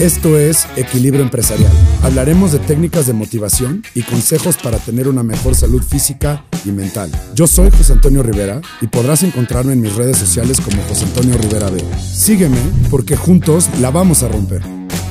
Esto es Equilibrio Empresarial. Hablaremos de técnicas de motivación y consejos para tener una mejor salud física y mental. Yo soy José Antonio Rivera y podrás encontrarme en mis redes sociales como José Antonio Rivera B. Sígueme porque juntos la vamos a romper.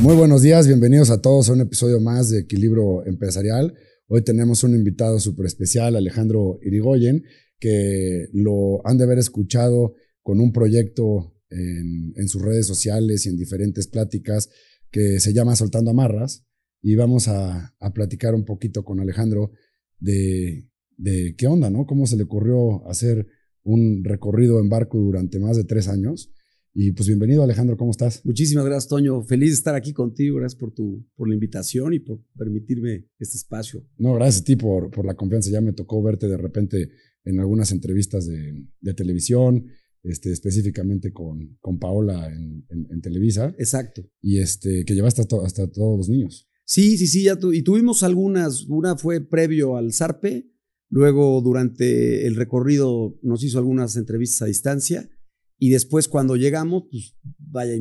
Muy buenos días, bienvenidos a todos a un episodio más de Equilibrio Empresarial. Hoy tenemos un invitado súper especial, Alejandro Irigoyen, que lo han de haber escuchado con un proyecto en, en sus redes sociales y en diferentes pláticas que se llama Soltando Amarras y vamos a, a platicar un poquito con Alejandro de, de, qué onda, ¿no? Cómo se le ocurrió hacer un recorrido en barco durante más de tres años. Y pues bienvenido Alejandro, ¿cómo estás? Muchísimas gracias, Toño. Feliz de estar aquí contigo. Gracias por, tu, por la invitación y por permitirme este espacio. No, gracias a ti por, por la confianza. Ya me tocó verte de repente en algunas entrevistas de, de televisión, este, específicamente con, con Paola en, en, en, Televisa. Exacto. Y este, que llevaste hasta, hasta todos los niños. Sí, sí, sí, ya tu, y tuvimos algunas, una fue previo al Zarpe, luego durante el recorrido nos hizo algunas entrevistas a distancia y después cuando llegamos, pues vaya,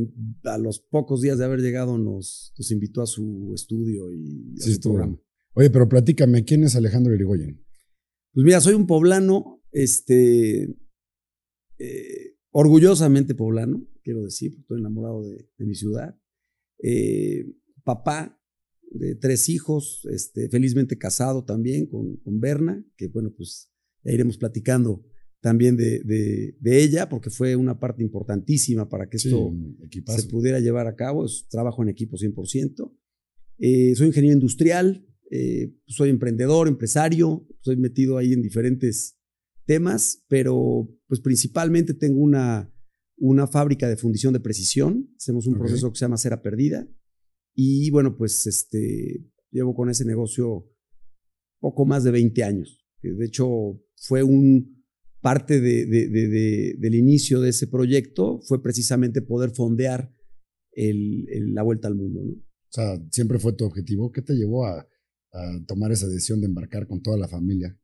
a los pocos días de haber llegado nos, nos invitó a su estudio y a Sí, su programa. Oye, pero platícame, ¿quién es Alejandro Irigoyen? Pues mira, soy un poblano, este, eh, orgullosamente poblano, quiero decir, estoy enamorado de, de mi ciudad. Eh, papá de tres hijos, este, felizmente casado también con, con Berna, que bueno, pues ya iremos platicando también de, de, de, ella, porque fue una parte importantísima para que esto sí, se pudiera llevar a cabo. Es trabajo en equipo 100%. Eh, soy ingeniero industrial, eh, soy emprendedor, empresario, soy metido ahí en diferentes temas, pero pues principalmente tengo una, una fábrica de fundición de precisión. Hacemos un okay. proceso que se llama cera perdida. Y bueno, pues este, llevo con ese negocio poco más de 20 años. De hecho, fue un parte de, de, de, del inicio de ese proyecto, fue precisamente poder fondear el, el, la vuelta al mundo. ¿no? O sea, siempre fue tu objetivo. ¿Qué te llevó a, a tomar esa decisión de embarcar con toda la familia?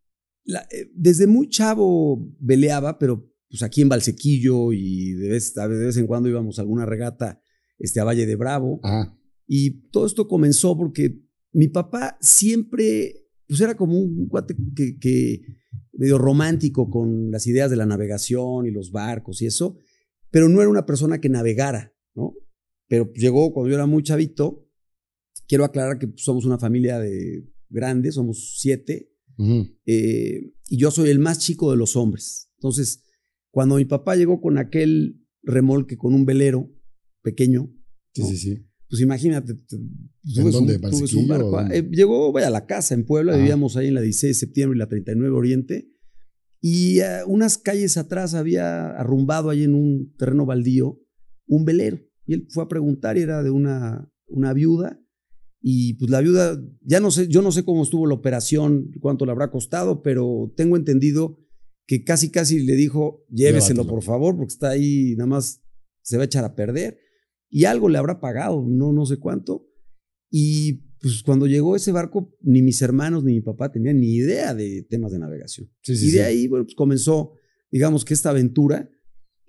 La, eh, desde muy chavo veleaba, pero pues aquí en Valsequillo y de vez, de vez en cuando íbamos a alguna regata este, a Valle de Bravo. Ajá. Y todo esto comenzó porque mi papá siempre, pues era como un cuate que, que, medio romántico con las ideas de la navegación y los barcos y eso, pero no era una persona que navegara, ¿no? Pero llegó cuando yo era muy chavito, quiero aclarar que somos una familia de grandes, somos siete, uh -huh. eh, y yo soy el más chico de los hombres. Entonces, cuando mi papá llegó con aquel remolque con un velero pequeño, sí, ¿no? sí, sí pues imagínate, ¿En dónde? Un, barco. Eh, llegó, vaya, a la casa en Puebla, vivíamos ahí en la 16 de septiembre y la 39 Oriente, y uh, unas calles atrás había arrumbado ahí en un terreno baldío un velero, y él fue a preguntar y era de una, una viuda, y pues la viuda, ya no sé, yo no sé cómo estuvo la operación, cuánto le habrá costado, pero tengo entendido que casi casi le dijo, lléveselo por favor, porque está ahí, nada más se va a echar a perder y algo le habrá pagado, no, no sé cuánto. Y pues cuando llegó ese barco, ni mis hermanos ni mi papá tenían ni idea de temas de navegación. Sí, sí, y de sí. ahí, bueno, pues comenzó, digamos que esta aventura.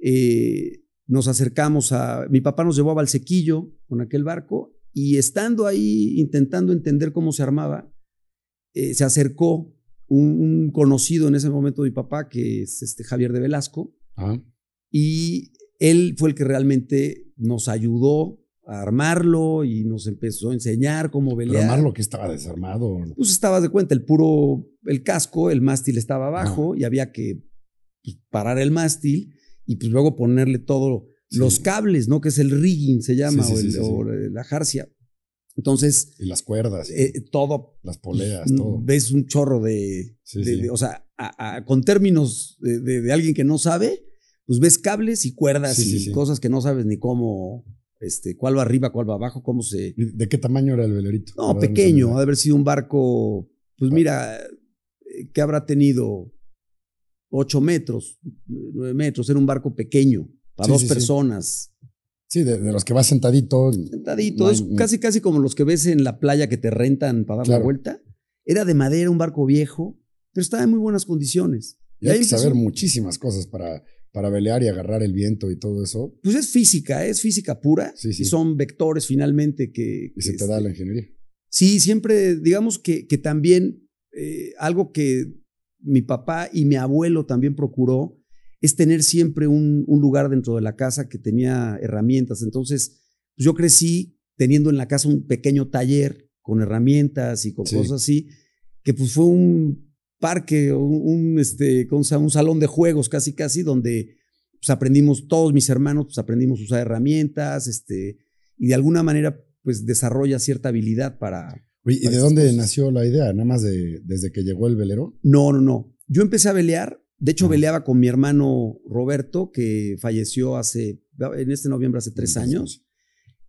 Eh, nos acercamos a, mi papá nos llevó a Valsequillo con aquel barco y estando ahí intentando entender cómo se armaba, eh, se acercó un, un, conocido en ese momento de mi papá, que es este Javier de Velasco, Ajá. y él fue el que realmente nos ayudó a armarlo y nos empezó a enseñar cómo pelear. Pero armarlo que estaba desarmado. Pues estabas de cuenta, el puro, el casco, el mástil estaba abajo y había que pues, parar el mástil y pues luego ponerle todo sí. los cables, ¿no? Que es el rigging, se llama, sí, sí, o, el, o, la jarcia. Entonces. Y las cuerdas. Eh, todo. Las poleas, todo. Ves un chorro de. de, de o sea, a, a, con términos de, de, alguien que no sabe, pues ves cables y cuerdas y cosas que no sabes ni cómo, este, cuál va arriba, cuál va abajo, cómo se... ¿De qué tamaño era el velerito? No, pequeño, ha de haber sido un barco, pues ah. mira, que habrá tenido ocho metros, nueve metros, era un barco pequeño, para sí, dos personas. Sí, de, de, los que vas sentadito. Sentadito, no hay, es casi casi como los que ves en la playa que te rentan para dar claro. la vuelta. Era de madera, un barco viejo, pero estaba en muy buenas condiciones. Y, y hay que saber muchísimas cosas para para velear y agarrar el viento y todo eso. Pues es física, es física pura. Sí, sí. Y son vectores finalmente que... Y se te da este, la ingeniería. Sí, siempre, digamos que, que también eh, algo que mi papá y mi abuelo también procuró es tener siempre un, un lugar dentro de la casa que tenía herramientas. Entonces, pues yo crecí teniendo en la casa un pequeño taller con herramientas y con Sí. cosas así, que pues fue un parque, un, un, este, un salón de juegos casi, casi, donde pues aprendimos, todos mis hermanos, pues aprendimos a usar herramientas, este, y de alguna manera, pues desarrolla cierta habilidad para... Oye, ¿y para de dónde cosas. nació la idea? ¿Nada más de, desde que llegó el velero? No, no, no. Yo empecé a velear, de hecho Ajá. veleaba con mi hermano Roberto, que falleció hace, en este noviembre hace tres años,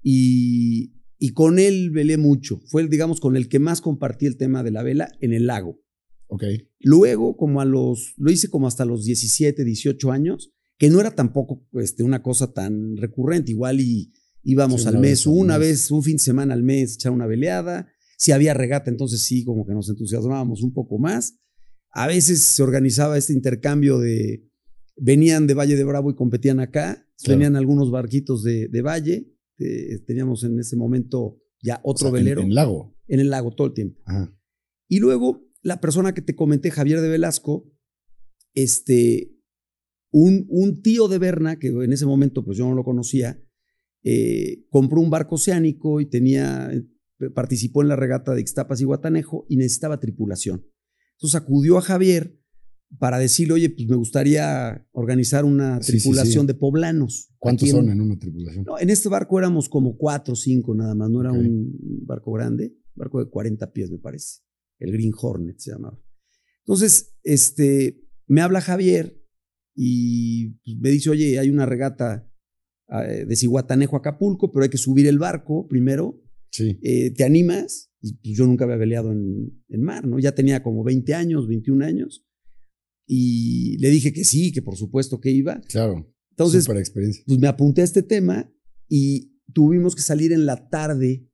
y, y con él velé mucho. Fue, digamos, con el que más compartí el tema de la vela en el lago. Ok. Luego, como a los, lo hice como hasta los 17, 18 años, que no era tampoco este, una cosa tan recurrente, igual y íbamos Sí, al mes, vez una mes. vez, un fin de semana al mes, echar una veleada. Si había regata, entonces sí, como que nos entusiasmábamos un poco más. A veces se organizaba este intercambio de, venían de Valle de Bravo y competían acá, Claro. venían algunos barquitos de, de Valle, eh, teníamos en ese momento ya otro O sea, en- velero En, lago. en el lago todo el tiempo. Ajá. Y luego, la persona que te comenté, Javier de Velasco, este, un, un tío de Berna, que en ese momento pues yo no lo conocía, eh, compró un barco oceánico y tenía, eh, participó en la regata de Ixtapas y Guatanejo y necesitaba tripulación. Entonces acudió a Javier para decirle, oye, pues me gustaría organizar una Sí, sí, tripulación sí. de poblanos. ¿Cuántos en- son en una tripulación? no, en este barco éramos como cuatro o cinco nada más, no era un barco grande, un barco de 40 pies me parece. El Green Hornet se llamaba. Entonces, este, me habla Javier y pues, me dice, oye, hay una regata eh, de Cihuatanejo a Acapulco, pero hay que subir el barco primero. Sí. Eh, ¿Te animas? Y pues, yo nunca había veleado en, en mar, ¿no? Ya tenía como 20 años, 21 años. Y le dije que sí, que por supuesto que iba. Claro. Entonces, experiencia. pues me apunté a este tema y tuvimos que salir en la tarde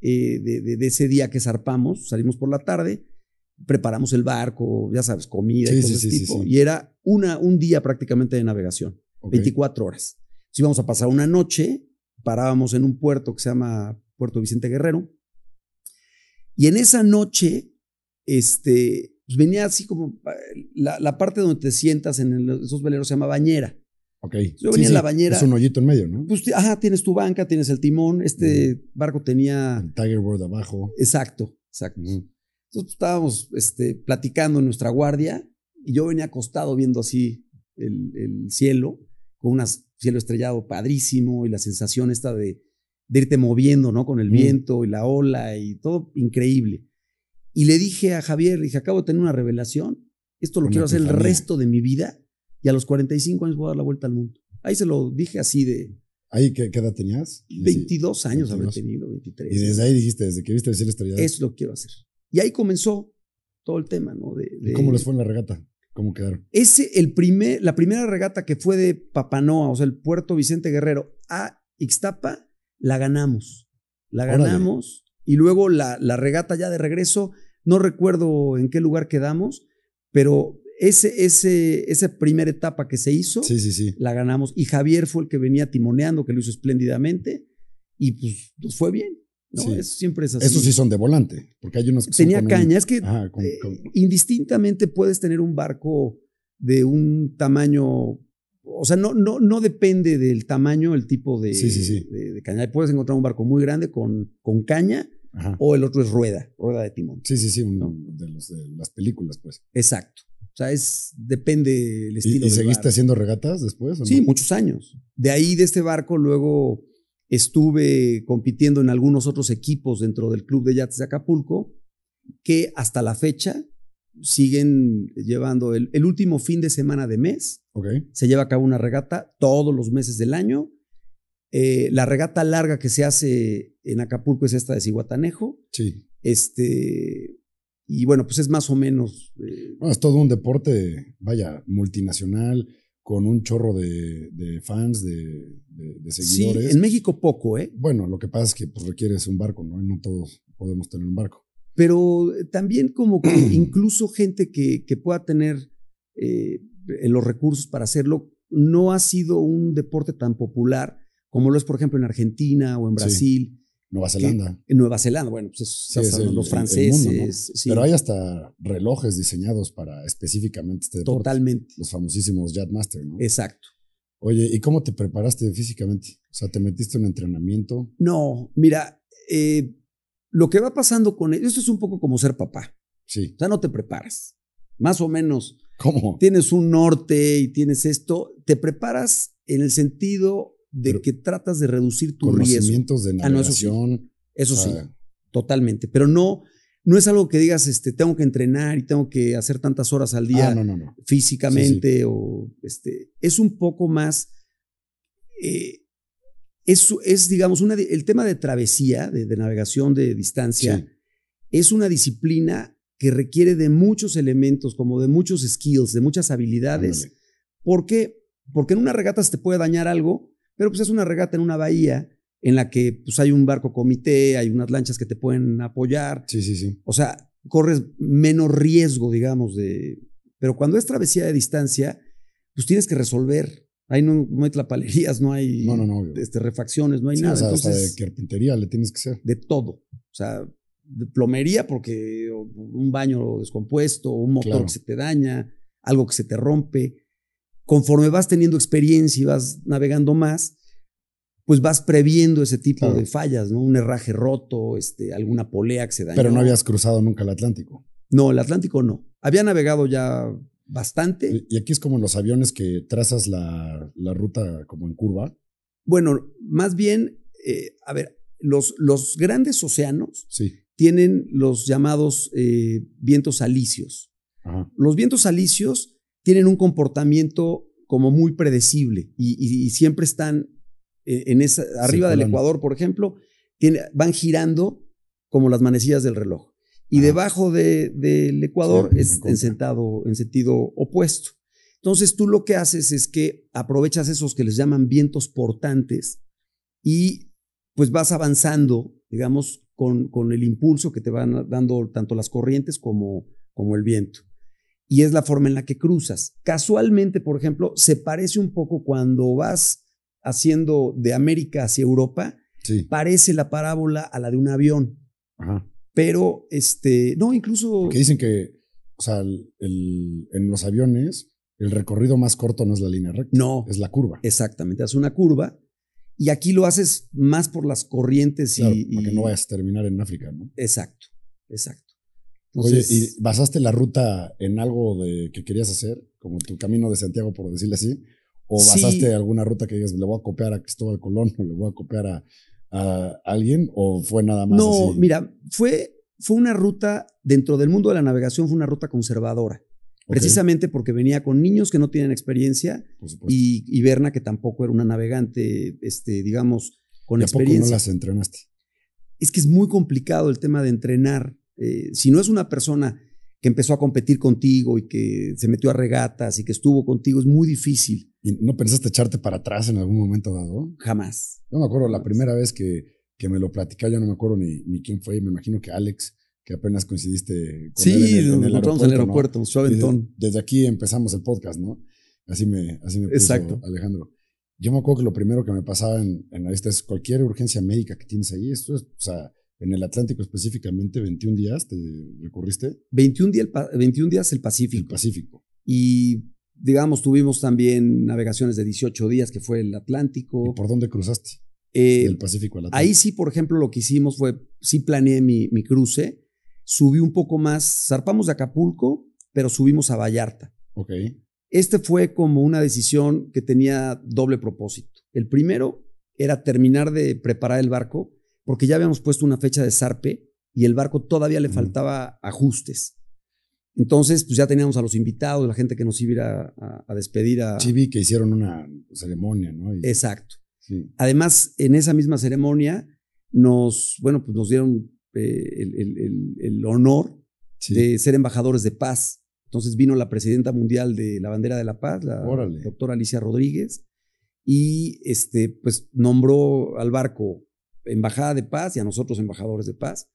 eh, de, de- de ese día que zarpamos, salimos por la tarde, preparamos el barco, ya sabes, comida Sí, y ese sí, sí, tipo, y era una, un día prácticamente de navegación, Ok. 24 horas. Entonces íbamos a pasar una noche, parábamos en un puerto que se llama Puerto Vicente Guerrero, y en esa noche, este, pues venía así como la, la parte donde te sientas en el- esos veleros se llama bañera. Ok. Yo venía en la bañera. Es un hoyito en medio, ¿no? Pues, ajá, tienes tu banca, tienes el timón. Este barco tenía. El Tiger World abajo. Exacto, exacto. Entonces pues, estábamos este, platicando en nuestra guardia y yo venía acostado viendo así el, el cielo, con un cielo estrellado padrísimo y la sensación esta de, de irte moviendo, ¿no? Con el Mm. viento y la ola y todo increíble. Y le dije a Javier, dije, acabo de tener una revelación, esto lo Una quiero hacer el resto de mi vida y a los 45 años voy a dar la vuelta al mundo. Ahí se lo dije así de, ¿Ahí qué, qué edad tenías? Y así. 22 años 22. habré tenido, 23. Y desde ahí dijiste, desde que viste cielo estrellado. Eso lo quiero hacer. Y ahí comenzó todo el tema, ¿no? De, ¿Y de- cómo les fue en la regata? ¿Cómo quedaron? Ese, el primer, la primera regata que fue de Papanoa, o sea, el puerto Vicente Guerrero a Ixtapa, la ganamos. La Órale. ganamos. Y luego la, la regata ya de regreso, no recuerdo en qué lugar quedamos, pero ese, ese, esa primera etapa que se hizo, Sí, sí, sí. la ganamos. Y Javier fue el que venía timoneando, que lo hizo espléndidamente, y pues fue bien. ¿no? Sí. Es- siempre es así. Esos sí son de volante, porque hay unos que son Tenía un- caña. Es que Ajá, con- eh, indistintamente puedes tener un barco de un tamaño, o sea, no, no, no depende del tamaño, el tipo de, Sí, sí, sí. de- de caña. Puedes encontrar un barco muy grande con, con caña Ajá. o el otro es rueda, rueda de timón. Sí, sí, sí, un- ¿no? de, los- de las películas, pues. Exacto. O sea, es, depende el ¿Y, estilo. y del seguiste barco. haciendo regatas después? o Sí, no? muchos años. De ahí, de este barco, luego estuve compitiendo en algunos otros equipos dentro del Club de Yates de Acapulco, que hasta la fecha siguen llevando el, el último fin de semana de mes. Se lleva a cabo una regata todos los meses del año. Eh, la regata larga que se hace en Acapulco es esta de Cihuatanejo. Sí. Este, y bueno, pues es más o menos. eh, Bueno, es todo un deporte, vaya, multinacional, con un chorro de, de fans, de, de- de sí, seguidores. en México poco, ¿eh? Bueno, lo que pasa es que pues, requieres un barco, ¿no? Y no todos podemos tener un barco. Pero también como que incluso gente que, que pueda tener eh, los recursos para hacerlo, no ha sido un deporte tan popular como lo es, por ejemplo, en Argentina o en Brasil. Nueva Zelanda. En Nueva Zelanda, bueno, pues es, Sí, es el- los el franceses. mundo, ¿no? sí, Pero hay hasta relojes diseñados para específicamente este deporte. totalmente. Los famosísimos Jetmaster, ¿no? Exacto. Oye, ¿y cómo te preparaste físicamente? O sea, ¿te metiste en entrenamiento? No, mira, eh, lo que va pasando con esto es un poco como ser papá. Sí. O sea, no te preparas. Más o menos ¿Cómo? tienes un norte y tienes esto, te preparas en el sentido de Pero- que tratas de reducir tu riesgo. Conocimientos de Ah, no, eso sí. navegación. Eso sí, totalmente. Pero no, no es algo que digas, este, tengo que entrenar y tengo que hacer tantas horas al día Ah, no, no, no. físicamente o este. Es un poco más. eh, es, es, digamos, una, el tema de travesía, de, de navegación de distancia, Sí. es una disciplina que requiere de muchos elementos, como de muchos skills, de muchas habilidades. Ándale. ¿Por qué? Porque en una regata se te puede dañar algo, pero pues es una regata en una bahía en la que pues, hay un barco comité, hay unas lanchas que te pueden apoyar. Sí, sí, sí. O sea, corres menos riesgo, digamos, de... Pero cuando es travesía de distancia, pues tienes que resolver. Ahí no, no hay tlapalerías, no hay No, este, refacciones, no hay Sí, nada. o sea, hasta de carpintería le tienes que ser. de todo. O sea, de plomería porque un baño descompuesto, un motor Claro. que se te daña, algo que se te rompe. Conforme vas teniendo experiencia y vas navegando más, pues vas previendo ese tipo Claro. de fallas, ¿no? Un herraje roto, este, alguna polea que se dañó. Pero no habías cruzado nunca el Atlántico. No, el Atlántico no. Había navegado ya bastante. Y aquí es como en los aviones que trazas la, la ruta como en curva. Bueno, más bien, eh, a ver, los, los grandes océanos Sí. tienen los llamados eh, vientos alisios. Ajá. Los vientos alisios tienen un comportamiento como muy predecible y, y- y siempre están eh, en esa, arriba del. Ecuador, por ejemplo, tiene- van girando como las manecillas del reloj. Y debajo de- del Ecuador Sí, es en, sentado, en sentido opuesto. Entonces tú lo que haces es que aprovechas esos que les llaman vientos portantes y pues vas avanzando, digamos, con, con el impulso que te van dando tanto las corrientes como, como el viento. Y es la forma en la que cruzas. Casualmente, por ejemplo, se parece un poco cuando vas haciendo de América hacia Europa, Sí. parece la parábola a la de un avión, Ajá. Pero este, no, incluso... Que dicen que, o sea, el- el- en los aviones, el recorrido más corto no es la línea recta, No, es la curva. exactamente, hace una curva y aquí lo haces más por las corrientes Claro, y, para que no vayas a terminar en África, ¿no? Exacto, exacto. Oye, ¿y basaste la ruta en algo de que querías hacer? Como tu camino de Santiago, por decirle así. ¿O Sí. basaste alguna ruta que digas, le voy a copiar a Cristóbal Colón o le voy a copiar a, a alguien? ¿O fue nada más no, así? mira, fue, fue una ruta, dentro del mundo de la navegación, fue una ruta conservadora. Precisamente porque venía con niños que no tienen experiencia y, y Berna, que tampoco era una navegante, este, digamos, con ¿Y a poco no experiencia. las entrenaste? Es que es muy complicado el tema de entrenar. Eh, si no es una persona que empezó a competir contigo y que se metió a regatas y que estuvo contigo, es muy difícil. ¿Y no pensaste echarte para atrás en algún momento dado? Jamás. Yo me acuerdo la primera vez que, que me lo platicaba, yo no me acuerdo ni, ni quién fue, me imagino que Alex, que apenas coincidiste con Sí, él en el, nos en el encontramos en el ¿no? aeropuerto, aventón. desde aquí empezamos el podcast, ¿no? Así me, así me puso Exacto. Alejandro. Yo me acuerdo que lo primero que me pasaba en, en la lista es cualquier urgencia médica que tienes ahí. Esto es, o sea, en el Atlántico específicamente, 21 días te recorriste 21, día el pa- 21 días el el Pacífico. Pacífico. Y, digamos, tuvimos también navegaciones de 18 días, que fue el Atlántico. ¿Y por dónde cruzaste? Eh, Del Pacífico al Atlántico. ahí sí, por ejemplo, lo que hicimos fue, sí planeé mi, mi cruce, subí un poco más, zarpamos de Acapulco, pero subimos a Vallarta. Ok. Este fue como una decisión que tenía doble propósito. El primero era terminar de preparar el barco, porque ya habíamos puesto una fecha de zarpe y el barco todavía le faltaba ajustes. Entonces, pues ya teníamos a los invitados, la gente que nos iba a ir a, a- a despedir a... Sí vi que hicieron una ceremonia, ¿no? Y- Exacto. sí. Además, en esa misma ceremonia nos, bueno, pues nos dieron eh, el, el- el- el honor Sí. de ser embajadores de paz. Entonces vino la presidenta mundial de la bandera de la paz, la Órale. doctora Alicia Rodríguez, y este, pues nombró al barco embajada de paz y a nosotros embajadores de paz.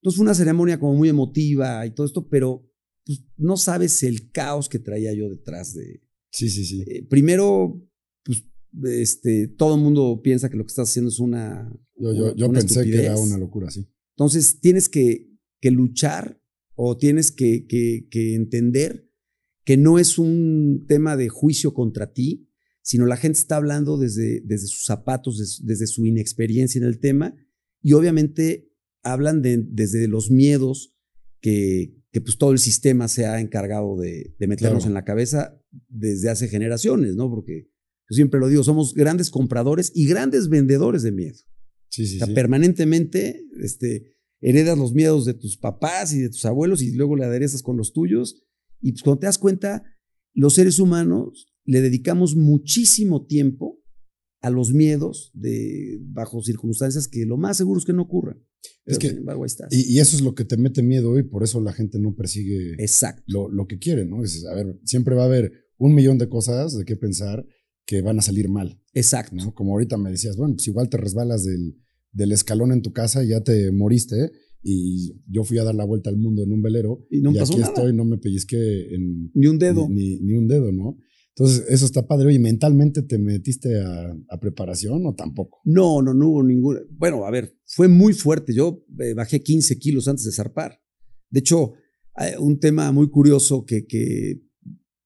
Entonces fue una ceremonia como muy emotiva y todo esto, pero pues, no sabes el caos que traía yo detrás de, Sí, sí, sí. Eh, primero, pues, este, todo el mundo piensa que lo que estás haciendo es una. Yo, yo, yo una pensé que era una locura, sí. Entonces, tienes que, que luchar o tienes que, que- que entender que no es un tema de juicio contra ti, sino la gente está hablando desde, desde sus zapatos, des- desde, su inexperiencia en el tema, y obviamente hablan de- desde los miedos que, que pues todo el sistema se ha encargado de, de meternos Claro. en la cabeza desde hace generaciones, ¿no? Porque yo siempre lo digo, somos grandes compradores y grandes vendedores de miedo. Sí, sí, O sea, sí. permanentemente este, heredas los miedos de tus papás y de tus abuelos y luego le aderezas con los tuyos. Y pues cuando te das cuenta, los seres humanos le dedicamos muchísimo tiempo a los miedos de, bajo circunstancias que lo más seguro es que no ocurran. Es que- sin embargo, ahí estás. Y, y eso es lo que te mete miedo y por eso la gente no persigue Exacto. lo, lo que quiere, ¿no? Dices, a ver, siempre va a haber un millón de cosas de qué pensar que van a salir mal, Exacto. ¿no? Como ahorita me decías, bueno, pues igual te resbalas del, del escalón en tu casa y ya te moriste y yo fui a dar la vuelta al mundo en un velero Y no y pasó aquí nada. estoy, no me pellizqué en Ni un dedo. Ni, ni- ni un dedo, ¿no? Entonces, eso está padre. Oye, ¿mentalmente te metiste a, a preparación o tampoco? No, no, no hubo ninguna. Bueno, a ver, fue muy fuerte. Yo eh, bajé 15 kilos antes de zarpar. De hecho, hay un tema muy curioso que, que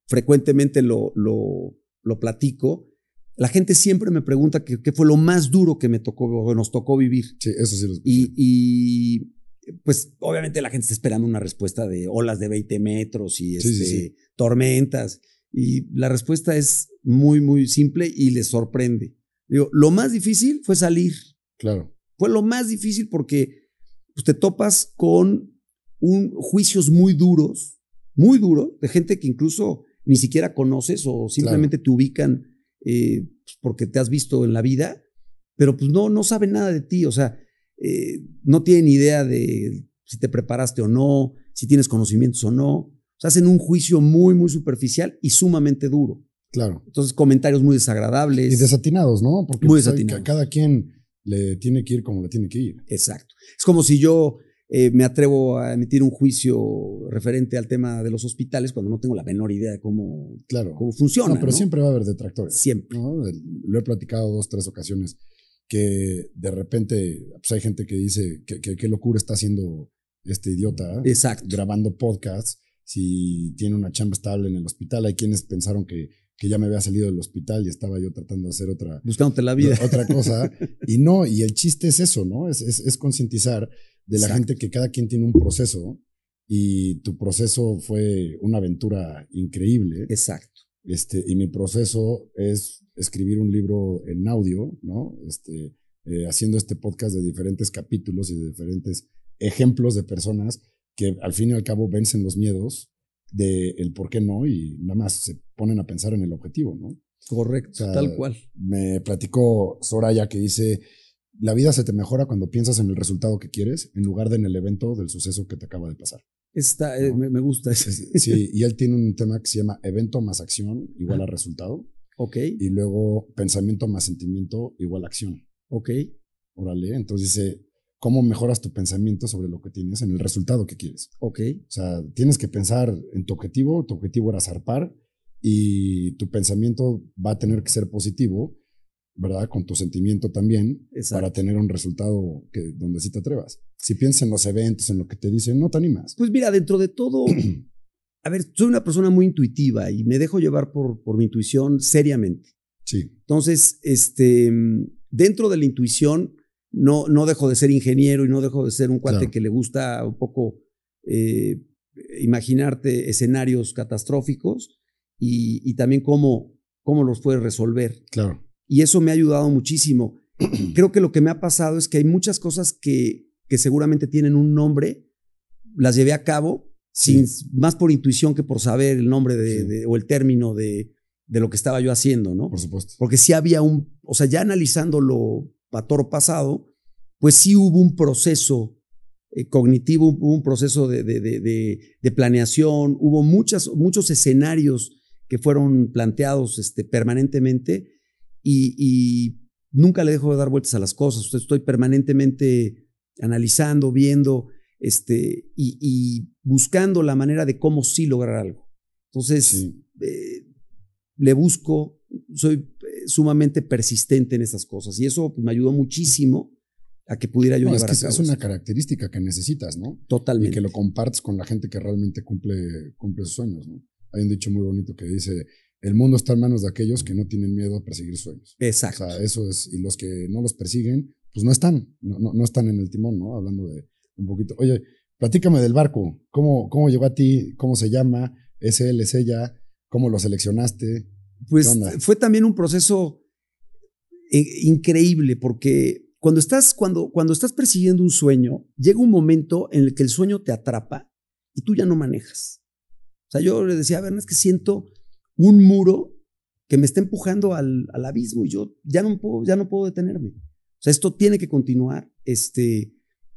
frecuentemente lo, lo, lo platico. La gente siempre me pregunta qué fue lo más duro que me tocó o nos tocó vivir. Sí, eso sí lo. Y, y, pues obviamente la gente está esperando una respuesta de olas de 20 metros y Sí, sí, este, sí. tormentas. Y la respuesta es muy, muy simple y les sorprende. Digo, lo más difícil fue salir. Claro. Fue lo más difícil porque pues, te topas con un, juicios muy duros, muy duros, de gente que incluso ni siquiera conoces o simplemente te ubican eh, pues, porque te has visto en la vida, pero pues no, no saben nada de ti, o sea, eh, no tienen idea de si te preparaste o no, si tienes conocimientos o no. O sea, hacen un juicio muy, muy superficial y sumamente duro. Claro. Entonces, comentarios muy desagradables. Y desatinados, ¿no? Porque Muy pues, desatinados. ca- cada quien le tiene que ir como le tiene que ir. Exacto. Es como si yo eh, me atrevo a emitir un juicio referente al tema de los hospitales cuando no tengo la menor idea de cómo, Claro. cómo funciona. no, pero ¿no? siempre va a haber detractores. Siempre. Lo he platicado dos, tres ocasiones, que de repente pues hay gente que dice que- qué locura está haciendo este idiota Exacto. grabando podcasts si tiene una chamba estable en el hospital. Hay quienes pensaron que, que ya me había salido del hospital y estaba yo tratando de hacer otra, Buscándote la vida. otra cosa. Y no, y el chiste es eso, ¿no? Es, es, es concientizar de la Exacto. gente que cada quien tiene un proceso y tu proceso fue una aventura increíble. Exacto. Este, y mi proceso es escribir un libro en audio, ¿no? Este, eh, haciendo este podcast de diferentes capítulos y de diferentes ejemplos de personas que al fin y al cabo vencen los miedos de el por qué no y nada más se ponen a pensar en el objetivo, ¿no? Correcto. O sea, tal cual. Me platicó Soraya que dice, la vida se te mejora cuando piensas en el resultado que quieres en lugar de en el evento del suceso que te acaba de pasar. Está, eh, No. me, me gusta eso. Es- Sí, y él tiene un tema que se llama evento más acción igual a resultado ok, y luego pensamiento más sentimiento igual a acción. ok. Órale, entonces dice, ¿cómo mejoras tu pensamiento sobre lo que tienes en el resultado que quieres? Ok, O sea, tienes que pensar en tu objetivo, tu objetivo era zarpar y tu pensamiento va a tener que ser positivo, ¿verdad? Con tu sentimiento también exacto. para tener un resultado que, donde sí te atrevas. Si piensas en los eventos, en lo que te dicen, no te animas. Pues mira, dentro de todo, a ver, soy una persona muy intuitiva y me dejo llevar por, por mi intuición seriamente. Sí, Entonces, este, dentro de la intuición, no, no dejo de ser ingeniero y no dejo de ser un cuate Claro. que le gusta un poco eh, imaginarte escenarios catastróficos y, y también cómo, cómo los puedes resolver. claro. Y eso me ha ayudado muchísimo. Creo que lo que me ha pasado es que hay muchas cosas que, que seguramente tienen un nombre, las llevé a cabo sin, más por intuición que por saber el nombre de, Sí. de- o el término de, de lo que estaba yo haciendo, ¿no? Por supuesto. Porque sí había un, o sea, ya analizándolo a toro pasado, pues sí hubo un proceso eh, cognitivo, hubo un proceso de, de- de- de- de planeación, hubo muchas, muchos escenarios que fueron planteados este, permanentemente y, y nunca le dejo de dar vueltas a las cosas. Estoy permanentemente analizando, viendo este, y, y buscando la manera de cómo sí lograr algo. Entonces, Sí. eh, le busco, soy sumamente persistente en estas cosas y eso pues, me ayudó muchísimo a que pudiera yo No, es llevar que a es- cabo es una característica que necesitas, ¿no? Y Totalmente. que lo compartes con la gente que realmente cumple, cumple sus sueños, ¿no? Hay un dicho muy bonito que dice, el mundo está en manos de aquellos que no tienen miedo a perseguir sueños. Exacto. O sea, eso es, y los que no los persiguen, pues no están, no, no, no están en el timón, ¿no? Hablando de un poquito. Oye, platícame del barco, ¿cómo, cómo llegó a ti? ¿Cómo se llama? ¿Es él, es ella? ¿Cómo lo seleccionaste? Pues fue también un proceso eh, increíble porque cuando estás, cuando, cuando estás persiguiendo un sueño, llega un momento en el que el sueño te atrapa y tú ya no manejas. O sea, yo le decía a Berna, es que siento un muro que me está empujando al, al abismo y yo ya no, puedo, ya no puedo detenerme. O sea, esto tiene que continuar. Este,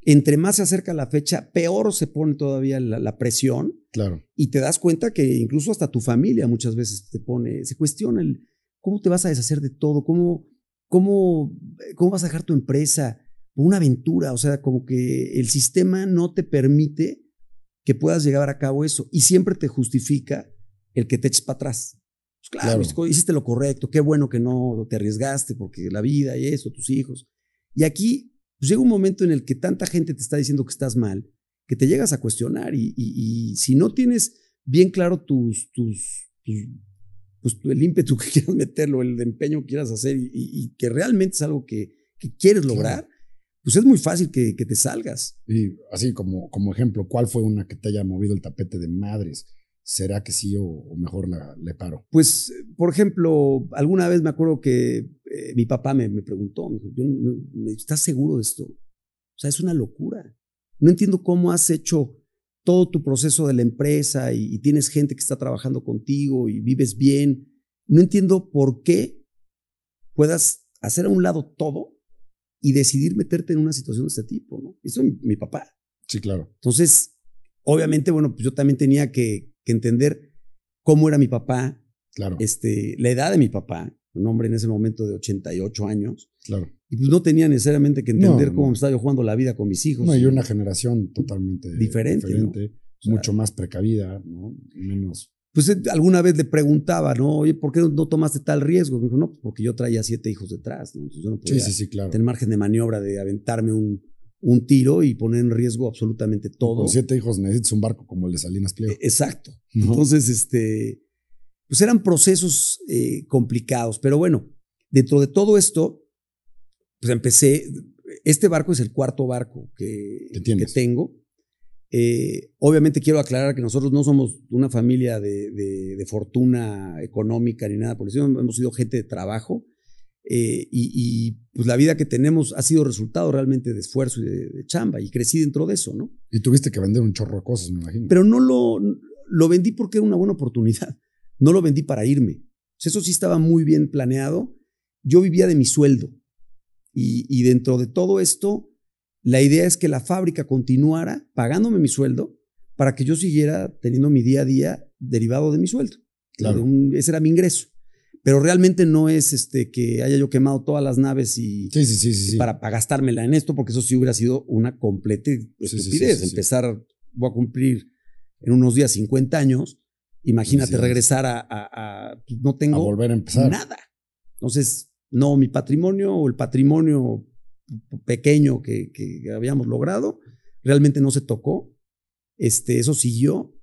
entre más se acerca la fecha, peor se pone todavía la- la presión Claro, y te das cuenta que incluso hasta tu familia muchas veces te pone, se cuestiona el cómo te vas a deshacer de todo, cómo, cómo, cómo vas a dejar tu empresa por una aventura, o sea, como que el sistema no te permite que puedas llevar a cabo eso y siempre te justifica el que te eches para atrás. Pues claro, Claro. hiciste lo correcto, qué bueno que no te arriesgaste porque la vida y eso, tus hijos. Y aquí pues, llega un momento en el que tanta gente te está diciendo que estás mal, que te llegas a cuestionar y, y- y si no tienes bien claro tus, tus, tus- pues, el ímpetu que quieras meterlo, el empeño que quieras hacer y, que realmente es algo que, que quieres lograr, pues es muy fácil que, que te salgas. y así como, como ejemplo, ¿cuál fue una que te haya movido el tapete de madres? ¿Será que sí o, o mejor la, le paro? Pues, por ejemplo, alguna vez me acuerdo que eh, mi papá me, me preguntó, me dijo, "Yo no- me- ¿estás seguro de esto? O sea, es una locura. No entiendo cómo has hecho todo tu proceso de la empresa y, y tienes gente que está trabajando contigo y vives bien. No entiendo por qué puedas hacer a un lado todo y decidir meterte en una situación de este tipo, ¿no? Eso es mi, mi papá. Sí, claro. Entonces, obviamente, bueno, pues yo también tenía que, que entender cómo era mi papá, Claro, este, la edad de mi papá, un hombre en ese momento de 88 años, claro. y pues no tenía necesariamente que entender No, cómo no. me estaba yo jugando la vida con mis hijos. No, y una generación totalmente Diferente, diferente, sea, mucho más precavida, ¿no? Menos. Pues eh, alguna vez le preguntaba, ¿no? Oye, ¿por qué no, tomaste tal riesgo? Me dijo, no, pues porque yo traía siete hijos detrás, ¿no? Entonces yo no Sí, podía sí, sí, claro. tener margen de maniobra de aventarme un, un tiro y poner en riesgo absolutamente todo. Con siete hijos necesitas un barco como el de Salinas Pliego. Eh, Exacto. Entonces, este, pues eran procesos eh, complicados, pero bueno, dentro de todo esto, pues empecé, este barco es el cuarto barco que, tengo. Eh, obviamente quiero aclarar que nosotros no somos una familia de, de- de fortuna económica ni nada por eso, hemos sido gente de trabajo eh, y, y, pues la vida que tenemos ha sido resultado realmente de esfuerzo y de, de chamba y crecí dentro de eso, ¿no? Y tuviste que vender un chorro de cosas, me imagino. pero no lo, lo vendí porque era una buena oportunidad. No lo vendí para irme. Eso sí estaba muy bien planeado. Yo vivía de mi sueldo. Y, y dentro de todo esto, la idea es que la fábrica continuara pagándome mi sueldo para que yo siguiera teniendo mi día a día derivado de mi sueldo. Claro. Un- ese era mi ingreso. Pero realmente no es este, que haya yo quemado todas las naves y, sí, sí, sí, sí. sí. para, para gastármela en esto, porque eso sí hubiera sido una completa estupidez. Empezar, voy a cumplir en unos días 50 años, imagínate regresar a, a- a- pues, no A tengo volver a empezar. nada. Entonces, no, mi patrimonio o el patrimonio pequeño que, que habíamos logrado, realmente no se tocó. Este, eso siguió.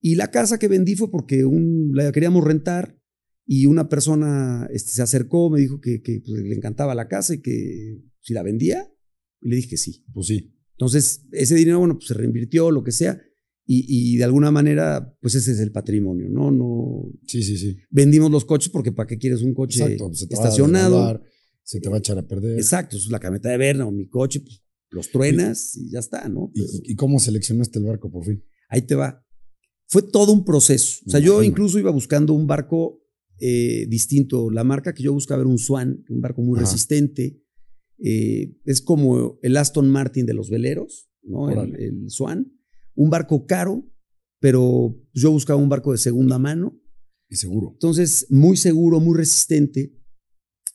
Y la casa que vendí fue porque un, la queríamos rentar y una persona este, se acercó, me dijo que, que, pues, le encantaba la casa y que si la vendía. Y le dije que sí. Pues sí. Entonces, ese dinero, bueno, pues se reinvirtió, lo que sea. Y, y de alguna manera, pues ese es el patrimonio, ¿no? No Sí, sí, sí. vendimos los coches porque ¿para qué quieres un coche Exacto. Se te va a estacionado? se te va a echar a perder. Exacto, es la camioneta de Berna o mi coche, pues los truenas y ya está, ¿no? ¿Y, Pero y cómo seleccionaste el barco por fin? ahí te va. Fue todo un proceso. O sea, yo incluso iba buscando un barco eh, distinto. La marca que yo buscaba era un Swan, un barco muy Ajá. resistente. Eh, es como el Aston Martin de los veleros, ¿no? El Swan. Un barco caro, pero yo buscaba un barco de segunda mano. Y seguro. Entonces, muy seguro, muy resistente.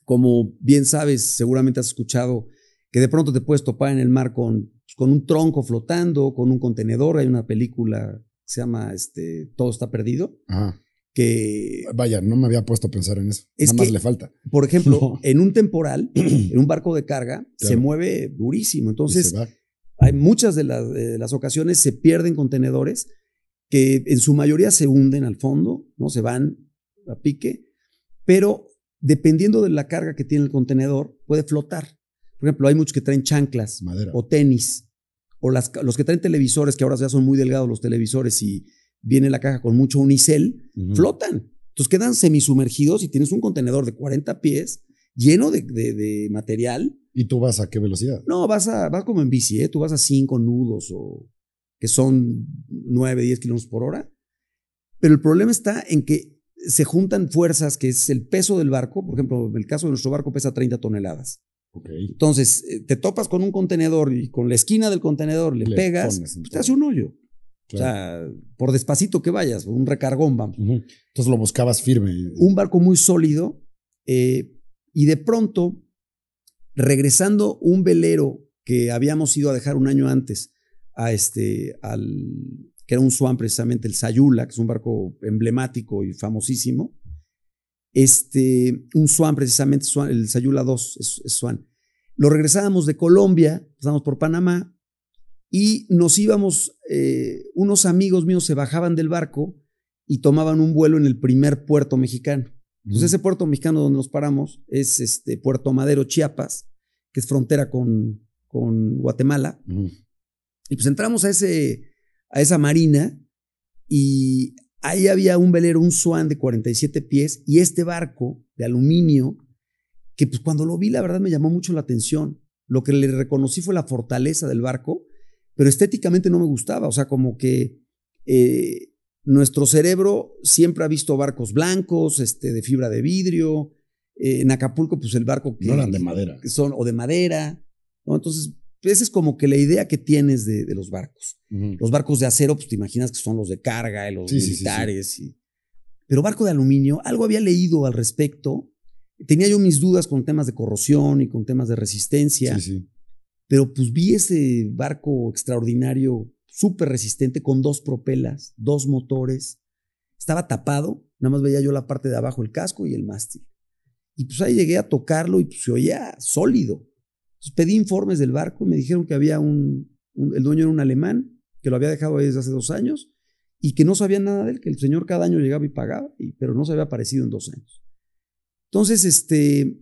Como bien sabes, seguramente has escuchado que de pronto te puedes topar en el mar con, pues, con un tronco flotando, con un contenedor. Hay una película que se llama este, Todo está perdido, Ajá. que... Vaya, no me había puesto a pensar en eso. Es Nada más le falta. Por ejemplo, en un temporal, en un barco de carga, se mueve durísimo. Entonces. Hay muchas de las, de las ocasiones se pierden contenedores que en su mayoría se hunden al fondo, ¿no? Se van a pique, pero dependiendo de la carga que tiene el contenedor, puede flotar. Por ejemplo, hay muchos que traen chanclas madera. o tenis, o las, los que traen televisores, que ahora ya son muy delgados los televisores y viene la caja con mucho unicel, flotan. Entonces quedan semisumergidos y tienes un contenedor de 40 pies lleno de, de- de material. ¿Y tú vas a qué velocidad? No, vas, a, vas como en bici, ¿eh? tú vas a 5 nudos o que son 9, 10 kilómetros por hora. Pero el problema está en que se juntan fuerzas, que es el peso del barco. Por ejemplo, en el caso de nuestro barco pesa 30 toneladas. Entonces, eh, te topas con un contenedor y con la esquina del contenedor le, Le pegas, pones pues, te hace un hoyo. Claro. O sea, por despacito que vayas, un recargón, vamos. Entonces lo buscabas firme. Un barco muy sólido eh, y de pronto, regresando un velero que habíamos ido a dejar un año antes a este, al, que era un Swan precisamente, el Sayula, que es un barco emblemático y famosísimo. Este, un Swan precisamente, el Sayula 2 es, es Swan. Lo regresábamos de Colombia, pasamos por Panamá y nos íbamos, eh, unos amigos míos se bajaban del barco y tomaban un vuelo en el primer puerto mexicano. Entonces, ese puerto mexicano donde nos paramos es este Puerto Madero, Chiapas, que es frontera con, con Guatemala. Y pues entramos a, ese, a esa marina y ahí había un velero, un Swan de 47 pies y este barco de aluminio, que pues cuando lo vi la verdad me llamó mucho la atención. Lo que le reconocí fue la fortaleza del barco, pero estéticamente no me gustaba. O sea, como que eh, nuestro cerebro siempre ha visto barcos blancos, este, de fibra de vidrio. Eh, en Acapulco, pues el barco que... No eran de madera. que son, o de madera. ¿no? Entonces, esa es como que la idea que tienes de, de los barcos. Los barcos de acero, pues te imaginas que son los de carga, y los Sí, sí, sí, sí. militares. y- Pero barco de aluminio, algo había leído al respecto. Tenía yo mis dudas con temas de corrosión y con temas de resistencia, Sí, sí. pero pues vi ese barco extraordinario, súper resistente, con dos propelas, dos motores. Estaba tapado, nada más veía yo la parte de abajo, el casco y el mástil. Y pues ahí llegué a tocarlo y pues se oía sólido. Entonces pedí informes del barco y me dijeron que había un, un- el dueño era un alemán, que lo había dejado ahí desde hace dos años y que no sabía nada de él, que el señor cada año llegaba y pagaba, y- pero no se había aparecido en dos años. Entonces, este,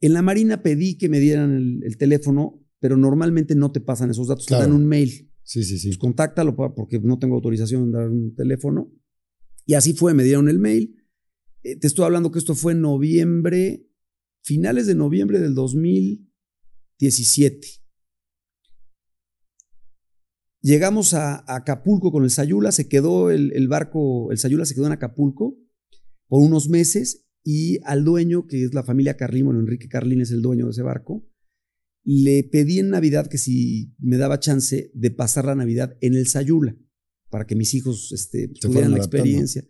en la Marina pedí que me dieran el, el teléfono, pero normalmente no te pasan esos datos, Claro. te dan un mail. Sí, sí, sí. Pues contáctalo porque no tengo autorización de dar un teléfono. Y así fue, me dieron el mail. Eh, te estoy hablando que esto fue en noviembre, finales de noviembre del 2017. Llegamos a, a Acapulco con el Sayula, se quedó el, el barco, el Sayula se quedó en Acapulco por unos meses y al dueño, que es la familia Carlín, bueno, Enrique Carlín es el dueño de ese barco, le pedí en Navidad que si me daba chance de pasar la Navidad en el Sayula, para que mis hijos este, tuvieran la adaptando. experiencia.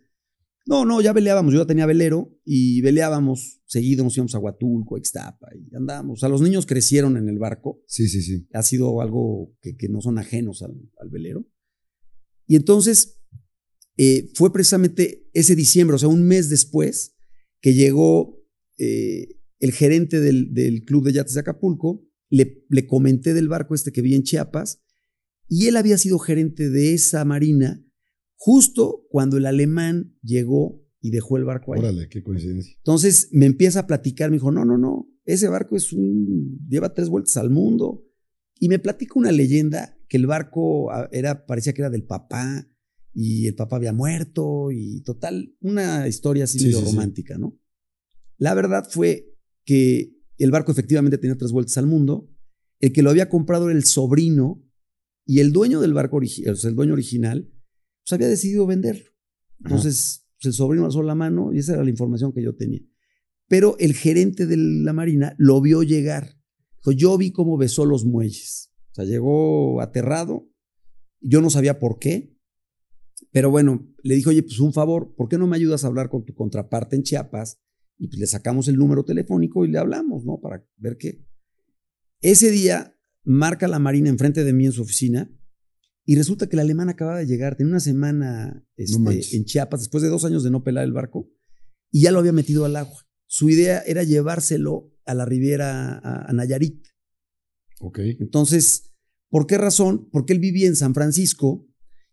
No, no, ya veleábamos, yo ya tenía velero y veleábamos seguido, nos íbamos a Huatulco, a Ixtapa y andábamos. O sea, los niños crecieron en el barco, Sí, sí, sí. ha sido algo que, que no son ajenos al, al velero. Y entonces eh, fue precisamente ese diciembre, o sea, un mes después, que llegó eh, el gerente del, del Club de Yates de Acapulco, le, le comenté del barco este que vi en Chiapas, y él había sido gerente de esa marina justo cuando el alemán llegó y dejó el barco ahí. Órale, qué coincidencia. Entonces me empieza a platicar, me dijo, no, no, no, ese barco es un, lleva tres vueltas al mundo. Y me platica una leyenda que el barco ah, era, parecía que era del papá y el papá había muerto y total, una historia así Sí, medio sí, sí. romántica, ¿no? La verdad fue que el barco efectivamente tenía tres vueltas al mundo. El que lo había comprado era el sobrino y el dueño del barco, o sea, el dueño original, pues había decidido venderlo. Entonces, pues, el sobrino alzó la mano y esa era la información que yo tenía. Pero el gerente de la Marina lo vio llegar. Dijo, yo vi cómo besó los muelles. O sea, llegó aterrado. Yo no sabía por qué. Pero bueno, le dijo, oye, pues un favor, ¿por qué no me ayudas a hablar con tu contraparte en Chiapas? Y pues le sacamos el número telefónico y le hablamos, ¿no? Para ver qué. Ese día marca la Marina enfrente de mí en su oficina Y resulta que el alemán acababa de llegar, tenía una semana este, en Chiapas, después de dos años de no pelar el barco, y ya lo había metido al agua. Su idea era llevárselo a la Riviera, a, Nayarit. Ok. Entonces, ¿por qué razón? Porque él vivía en San Francisco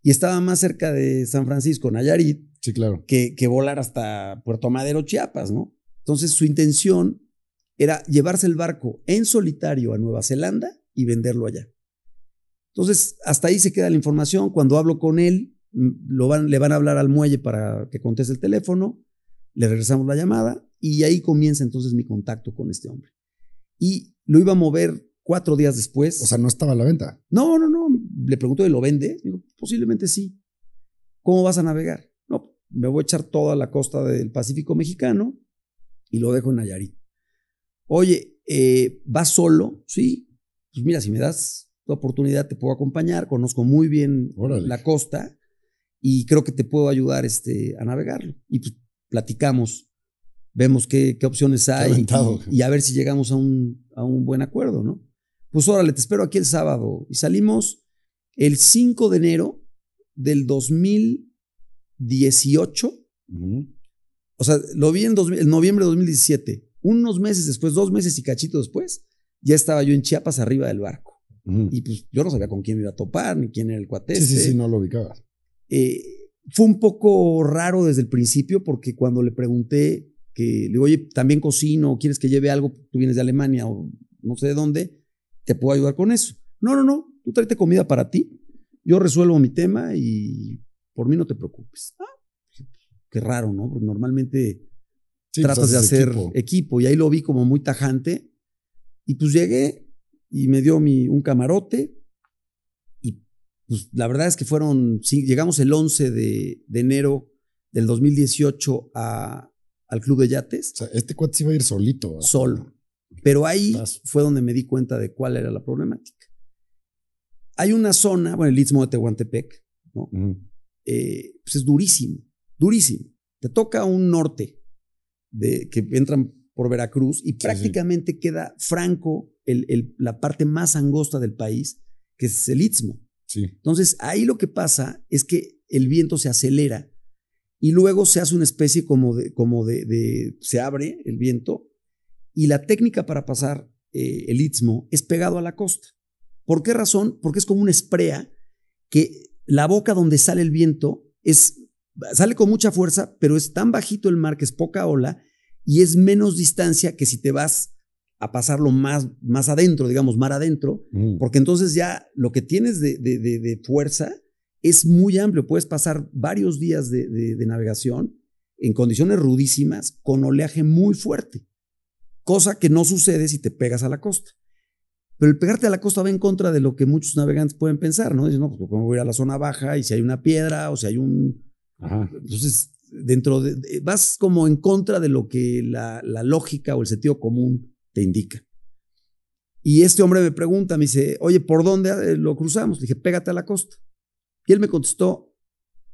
y estaba más cerca de San Francisco, Nayarit, sí, claro. que, que volar hasta Puerto Madero, Chiapas, ¿no? Entonces, su intención era llevarse el barco en solitario a Nueva Zelanda y venderlo allá. Entonces, hasta ahí se queda la información. Cuando hablo con él, lo van, le van a hablar al muelle para que conteste el teléfono, le regresamos la llamada y ahí comienza entonces mi contacto con este hombre. Y lo iba a mover cuatro días después. O sea, no estaba a la venta. No, no, no. Le pregunto, ¿lo vende? Posiblemente sí. ¿Cómo vas a navegar? No, me voy a echar toda la costa del Pacífico mexicano y lo dejo en Nayarit. Oye, eh, ¿vas solo? Sí. Pues mira, si me das la oportunidad te puedo acompañar, conozco muy bien la costa y creo que te puedo ayudar este, a navegarlo. Y pues, platicamos, vemos qué, qué opciones hay y, a ver si llegamos a un, a un buen acuerdo, ¿no? Pues órale, te espero aquí el sábado. Y salimos el 5 de enero del 2018. O sea, lo vi en, en noviembre de 2017. Unos meses después, dos meses y cachito después, ya estaba yo en Chiapas arriba del barco. Y pues yo no sabía con quién me iba a topar, ni quién era el cuate. Sí, sí, sí, no lo ubicabas. Eh, fue un poco raro desde el principio porque cuando le pregunté que le digo, oye, también cocino, quieres que lleve algo, tú vienes de Alemania o no sé de dónde, te puedo ayudar con eso. No, no, no, tú tráete comida para ti, yo resuelvo mi tema y por mí no te preocupes. Ah, qué raro, ¿no? Porque normalmente pues, tratas de hacer equipo. equipo y ahí lo vi como muy tajante y pues llegué y me dio mi, un camarote. Y pues la verdad es que fueron, sí, llegamos el 11 de, enero del 2018 a, al club de yates. O sea, este cuate se iba a ir solito. Solo. Pero ahí fue donde me di cuenta de cuál era la problemática. Hay una zona, bueno, el Istmo de Tehuantepec, ¿no? Eh, pues es durísimo, durísimo. Te toca un norte de, que entran por Veracruz y prácticamente queda franco la parte más angosta del país, que es el Istmo. Entonces, ahí lo que pasa es que el viento se acelera y luego se hace una especie como de, como de, se abre el viento y la técnica para pasar eh, el Istmo es pegado a la costa. ¿Por qué razón? Porque es como una esprea que la boca donde sale el viento es, sale con mucha fuerza, pero es tan bajito el mar que es poca ola y es menos distancia que si te vas a pasarlo más, más adentro, digamos, mar adentro, mm. porque entonces ya lo que tienes de, de, fuerza es muy amplio. Puedes pasar varios días de, navegación en condiciones rudísimas con oleaje muy fuerte, cosa que no sucede si te pegas a la costa. Pero el pegarte a la costa va en contra de lo que muchos navegantes pueden pensar, ¿no? Dicen, no, pues voy a la zona baja y si hay una piedra o si hay un... Entonces, dentro de, vas como en contra de lo que la, la lógica o el sentido común te indica. Y este hombre me pregunta, me dice, oye, ¿por dónde eh, lo cruzamos? Le dije, pégate a la costa. Y él me contestó,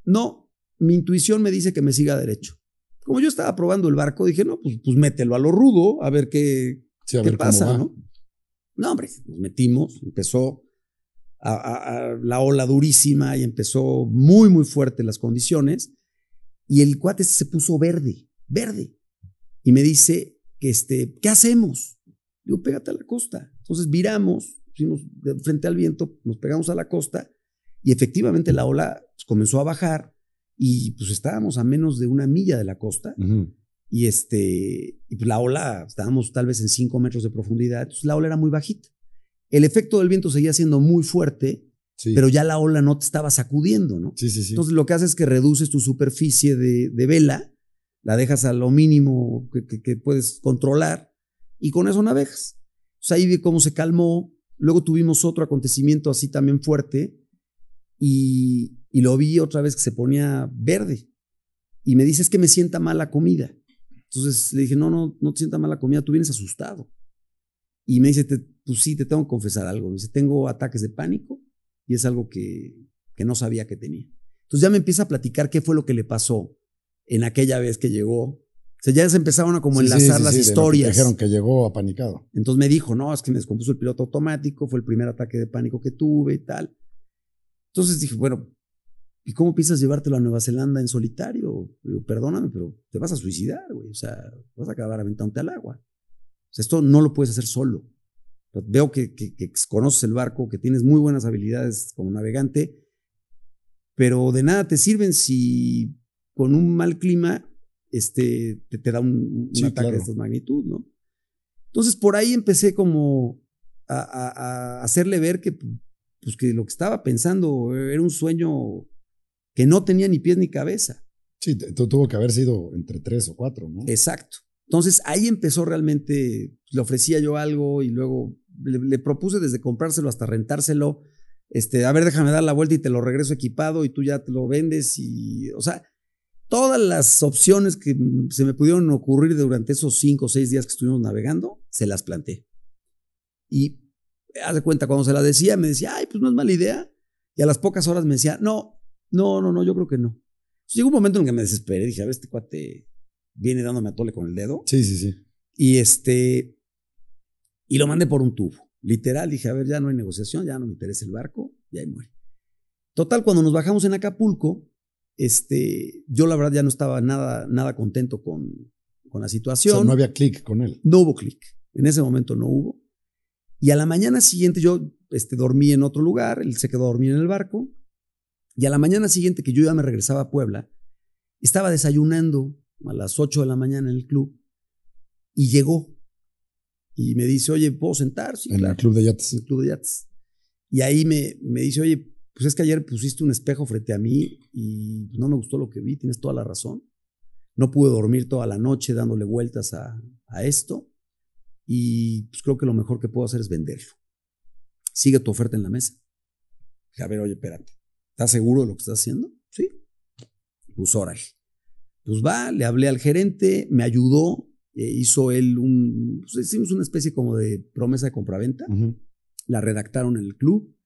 no, mi intuición me dice que me siga derecho. Como yo estaba probando el barco, dije, no, pues, pues mételo a lo rudo, a ver qué, qué pasa, ¿no? No, hombre, nos metimos, empezó la ola durísima y empezó muy, muy fuerte las condiciones. Y el cuate se puso verde, verde. Y me dice, que este, ¿qué hacemos? Digo, pégate a la costa. Entonces viramos, fuimos frente al viento, nos pegamos a la costa y efectivamente la ola pues, comenzó a bajar y pues estábamos a menos de una milla de la costa. Y este, y pues, la ola, estábamos tal vez en cinco metros de profundidad, entonces la ola era muy bajita. El efecto del viento seguía siendo muy fuerte, pero ya la ola no te estaba sacudiendo, ¿no? Sí, sí. Entonces lo que hace es que reduces tu superficie de, de vela la dejas a lo mínimo que, puedes controlar y con eso navegas. ahí vi cómo se calmó. Luego tuvimos otro acontecimiento así también fuerte y, lo vi otra vez que se ponía verde. Y me dice, es que me sienta mal la comida. Entonces le dije, no, no, no te sienta mal la comida, tú vienes asustado. Y me dice, pues sí, te tengo que confesar algo. Me dice, tengo ataques de pánico y es algo que, que no sabía que tenía. Entonces ya me empieza a platicar qué fue lo que le pasó en aquella vez que llegó. O sea, ya se empezaron a como enlazar las historias. dijeron que llegó apanicado. Entonces me dijo, no, es que me descompuso el piloto automático, fue el primer ataque de pánico que tuve y tal. Entonces dije, bueno, ¿y cómo piensas llevártelo a Nueva Zelanda en solitario? Digo, perdóname, pero te vas a suicidar, güey. O sea, vas a acabar aventándote al agua. O sea, esto no lo puedes hacer solo. Veo que, que, que conoces el barco, que tienes muy buenas habilidades como navegante, pero de nada te sirven si con un mal clima este, te, te da un, un ataque de esta magnitud, ¿no? Entonces por ahí empecé como a, a, a, hacerle ver que, pues, que lo que estaba pensando era un sueño que no tenía ni pies ni cabeza. Sí, tuvo que haber sido entre tres o cuatro, ¿no? Exacto. Entonces ahí empezó realmente, le ofrecía yo algo y luego le, le, propuse desde comprárselo hasta rentárselo. Este, a ver, déjame dar la vuelta y te lo regreso equipado y tú ya te lo vendes y, o sea, todas las opciones que se me pudieron ocurrir durante esos cinco o seis días que estuvimos navegando, se las planteé. Y haz de cuenta, cuando se las decía, me decía, ay, pues no es mala idea. Y a las pocas horas me decía, no, no, no, no, yo creo que no. Entonces, llegó un momento en que me desesperé, dije, a ver, este cuate viene dándome a tole con el dedo. Sí, sí, sí. Y este, y lo mandé por un tubo. Literal, dije, a ver, ya no hay negociación, ya no me interesa el barco, y ahí muere. Total, cuando nos bajamos en Acapulco, este, yo la verdad ya no estaba nada, nada contento con, con la situación. O sea, no había clic con él. No hubo clic. En ese momento no hubo. Y a la mañana siguiente yo este, dormí en otro lugar, él se quedó a dormir en el barco. Y a la mañana siguiente que yo ya me regresaba a Puebla, estaba desayunando a las 8 de la mañana en el club y llegó y me dice, oye, ¿puedo sentar? Sí, en claro. el club de yates. En el club de yates. Y ahí me, me dice, oye, pues es que ayer pusiste un espejo frente a mí y no me gustó lo que vi, tienes toda la razón. No pude dormir toda la noche dándole vueltas a, a esto y pues creo que lo mejor que puedo hacer es venderlo. Sigue tu oferta en la mesa. A ver, oye, espérate, ¿estás seguro de lo que estás haciendo? Sí. Pues órale. Pues va, le hablé al gerente, me ayudó, eh, hizo él un, pues hicimos una especie como de promesa de compraventa, uh -huh. la redactaron en el club,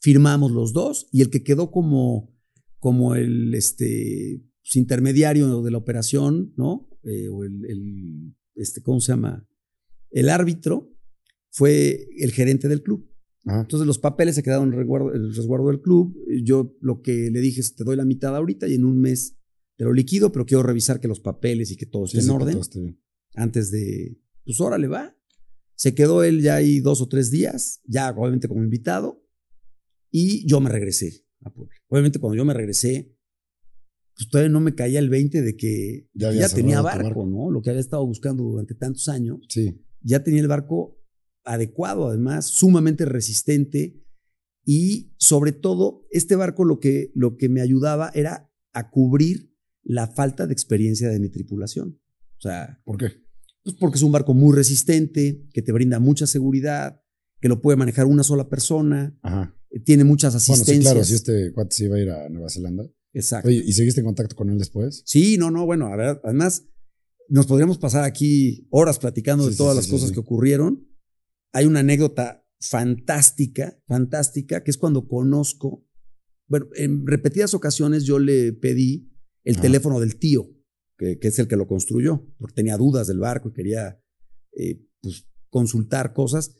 firmamos los dos y el que quedó como, como el este, pues, intermediario de la operación, ¿no? Eh, o el, el, este, ¿cómo se llama? El árbitro fue el gerente del club. Ajá. Entonces los papeles se quedaron en resguardo, el resguardo del club. Yo lo que le dije es, te doy la mitad ahorita y en un mes te lo liquido, pero quiero revisar que los papeles y que todo esté sí, en sí, orden. Antes de, pues órale, va. Se quedó él ya ahí dos o tres días, ya obviamente como invitado, y yo me regresé a Puebla. Obviamente cuando yo me regresé, pues todavía no me caía el 20 de que Ya ya, tenía barco. ¿no? Lo que había estado buscando durante tantos años Sí. ya tenía el barco adecuado, además, sumamente resistente y sobre todo, este barco lo que, lo que me ayudaba era a cubrir la falta de experiencia de mi tripulación. O sea, ¿Por qué? pues porque es un barco muy resistente, que te brinda mucha seguridad, que lo puede manejar una sola persona, Ajá. eh, tiene muchas Bueno, asistencias. sí, claro, si este cuate se iba a ir a Nueva Zelanda. Exacto. Oye, ¿y seguiste en contacto con él después? Sí, no, no, bueno, a ver, además nos podríamos pasar aquí horas platicando Sí, de todas sí, las cosas que ocurrieron. Hay una anécdota fantástica, fantástica, que es cuando conozco, bueno, en repetidas ocasiones yo le pedí el teléfono del tío, que, que es el que lo construyó, porque tenía dudas del barco y quería eh, pues, consultar cosas.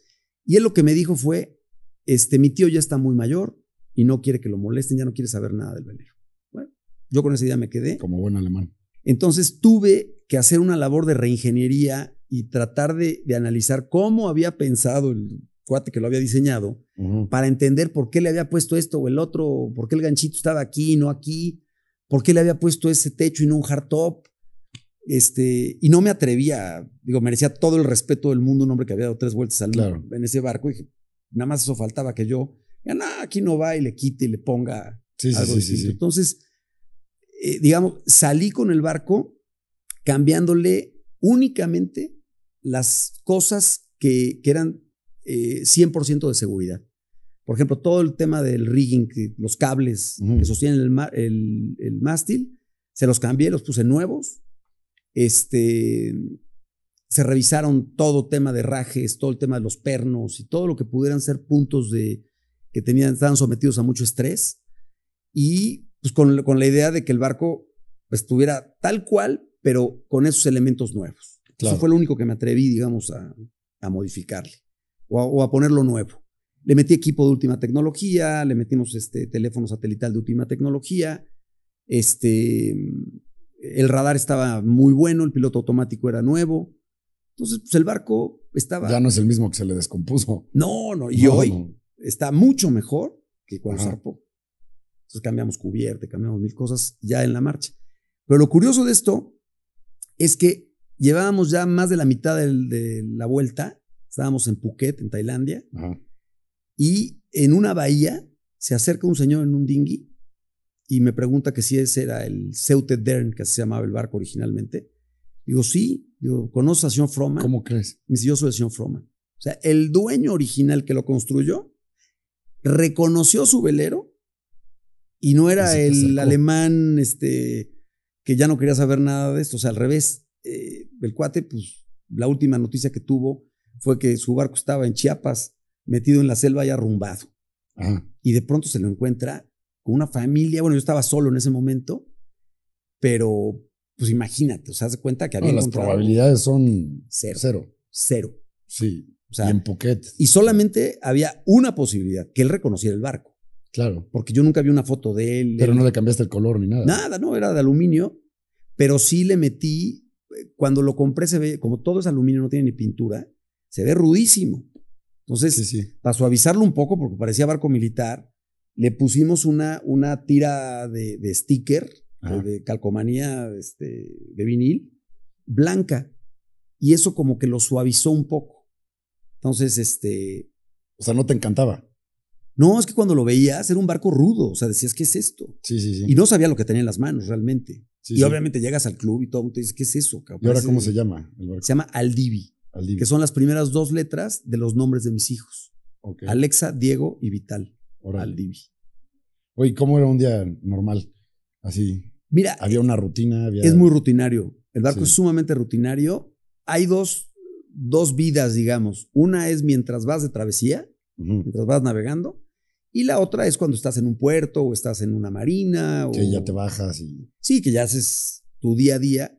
Y él lo que me dijo fue, este, mi tío ya está muy mayor y no quiere que lo molesten, ya no quiere saber nada del velero. Bueno, yo con esa idea me quedé. Como buen alemán. Entonces tuve que hacer una labor de reingeniería y tratar de, de analizar cómo había pensado el cuate que lo había diseñado para entender por qué le había puesto esto o el otro, por qué el ganchito estaba aquí y no aquí, por qué le había puesto ese techo y no un hardtop. Este, y no me atrevía, digo, merecía todo el respeto del mundo un hombre que había dado tres vueltas al Claro. en ese barco y nada más eso faltaba que yo, ya no, aquí no va y le quite y le ponga Sí, algo sí, sí, distinto. sí. Entonces, eh, digamos, salí con el barco cambiándole únicamente las cosas que, que eran eh, 100% de seguridad. Por ejemplo, todo el tema del rigging, los cables que sostienen el, el- el mástil, se los cambié, los puse nuevos. Este, se revisaron todo tema de rajes, todo el tema de los pernos y todo lo que pudieran ser puntos de que tenían, estaban sometidos a mucho estrés. Y pues con, con la idea de que el barco pues, estuviera tal cual, pero con esos elementos nuevos. Claro. Eso fue lo único que me atreví, digamos, a, a modificarle o a, o a ponerlo nuevo. Le metí equipo de última tecnología, le metimos este teléfono satelital de última tecnología. Este, el radar estaba muy bueno, el piloto automático era nuevo. Entonces, pues el barco estaba. Ya no es el mismo que se le descompuso. No, no, y hoy está mucho mejor que cuando zarpó. Entonces cambiamos cubierta, cambiamos mil cosas ya en la marcha. Pero lo curioso de esto es que llevábamos ya más de la mitad de la vuelta. Estábamos en Phuket, en Tailandia. Y en una bahía se acerca un señor en un dinghy y me pregunta que si ese era el Ceute Dern, que se llamaba el barco originalmente. Digo, sí. Digo, ¿conoces a señor Froman? ¿Cómo crees? Me dice, yo soy el señor Froman. O sea, el dueño original que lo construyó reconoció su velero y no era el alemán este, que ya no quería saber nada de esto. O sea, al revés. Eh, el cuate, pues, la última noticia que tuvo fue que su barco estaba en Chiapas, metido en la selva y arrumbado. Y de pronto se lo encuentra con una familia. Bueno, yo estaba solo en ese momento, pero pues imagínate, o sea, se cuenta que había. las probabilidades son cero. Cero. Cero. Sí. O sea, y en Phuket. Y solamente había una posibilidad, que él reconociera el barco. Claro. Porque yo nunca vi una foto de él. Pero no le cambiaste el color ni nada. Nada, no, era de aluminio. Pero sí le metí, cuando lo compré se ve, como todo es aluminio, no tiene ni pintura, se ve rudísimo. Entonces, para suavizarlo un poco, porque parecía barco militar, le pusimos una, una tira de, de sticker, de, calcomanía este, de vinil, blanca. Y eso como que lo suavizó un poco. Entonces, este... O sea, no te encantaba. No, es que cuando lo veías era un barco rudo, o sea, decías, ¿qué es esto? Sí, sí, sí. Y no sabía lo que tenía en las manos realmente. Y obviamente llegas al club y todo el mundo te dice, ¿qué es eso? ¿Y ahora cómo se llama el barco? Se llama Aldivi, que son las primeras dos letras de los nombres de mis hijos. Alexa, Diego y Vital. Aldivi. Oye, ¿cómo era un día normal? Así. Mira. Había una rutina. Es muy rutinario. El barco es sumamente rutinario. Hay dos, dos vidas, digamos. Una es mientras vas de travesía, mientras vas navegando. Y la otra es cuando estás en un puerto o estás en una marina. Que ya te bajas y. Sí, que ya haces tu día a día.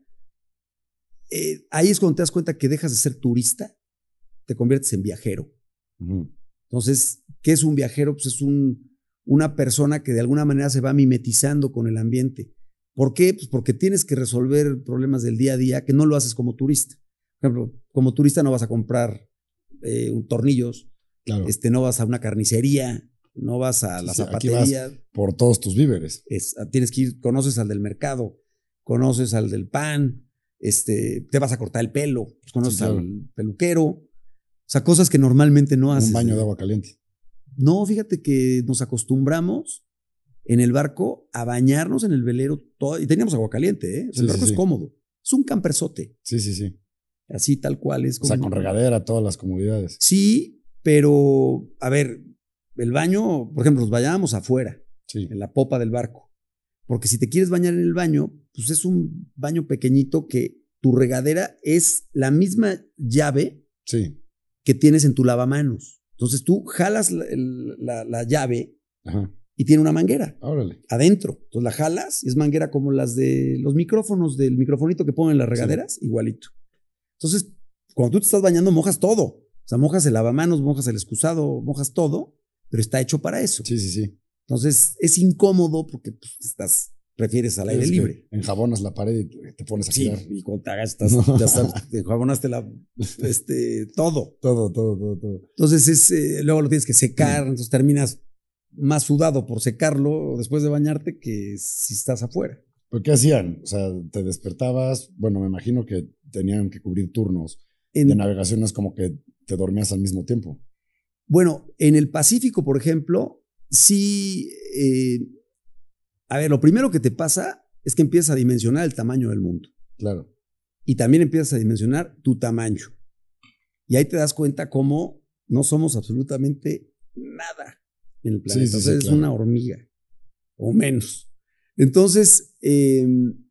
Eh, ahí es cuando te das cuenta que dejas de ser turista, te conviertes en viajero. Entonces, ¿qué es un viajero? Pues es un, una persona que de alguna manera se va mimetizando con el ambiente. ¿Por qué? Pues porque tienes que resolver problemas del día a día que no lo haces como turista. Por ejemplo, como turista no vas a comprar eh, tornillos, este, no vas a una carnicería, no vas a la zapatería. por todos tus víveres. Ah, tienes que ir, conoces al del mercado, conoces al del pan, este, te vas a cortar el pelo, pues, conoces al peluquero. O sea, cosas que normalmente no haces. Un baño de agua caliente. No, fíjate que nos acostumbramos en el barco a bañarnos en el velero todo, y teníamos agua caliente, ¿eh? el barco es cómodo. Es un camperzote. Sí, sí, sí. Así tal cual es. Como, o sea, con regadera, todas las comodidades. Sí, pero, a ver, el baño, por ejemplo, nos bañábamos afuera, en la popa del barco. Porque si te quieres bañar en el baño, pues es un baño pequeñito que tu regadera es la misma llave que tienes en tu lavamanos. Entonces tú jalas la, llave y tiene una manguera adentro. Entonces la jalas y es manguera como las de los micrófonos del microfonito que ponen las regaderas, igualito. Entonces, cuando tú te estás bañando, mojas todo. O sea, mojas el lavamanos, mojas el excusado, mojas todo pero está hecho para eso. Sí, sí, sí. Entonces es incómodo porque pues, estás, prefieres al aire libre. Enjabonas la pared y te pones a sí, y cuando te hagas, estás, ya sabes, te enjabonaste la, este, todo. Todo, todo, todo, todo. Entonces es, eh, luego lo tienes que secar, entonces terminas más sudado por secarlo después de bañarte que si estás afuera. ¿Pero qué hacían? O sea, te despertabas, bueno, me imagino que tenían que cubrir turnos. En, de navegación es como que te dormías al mismo tiempo. Bueno, en el Pacífico, por ejemplo, sí, eh, a ver, lo primero que te pasa es que empiezas a dimensionar el tamaño del mundo. Claro. Y también empiezas a dimensionar tu tamaño. Y ahí te das cuenta cómo no somos absolutamente nada en el planeta. Sí, es una hormiga o menos. Entonces, em,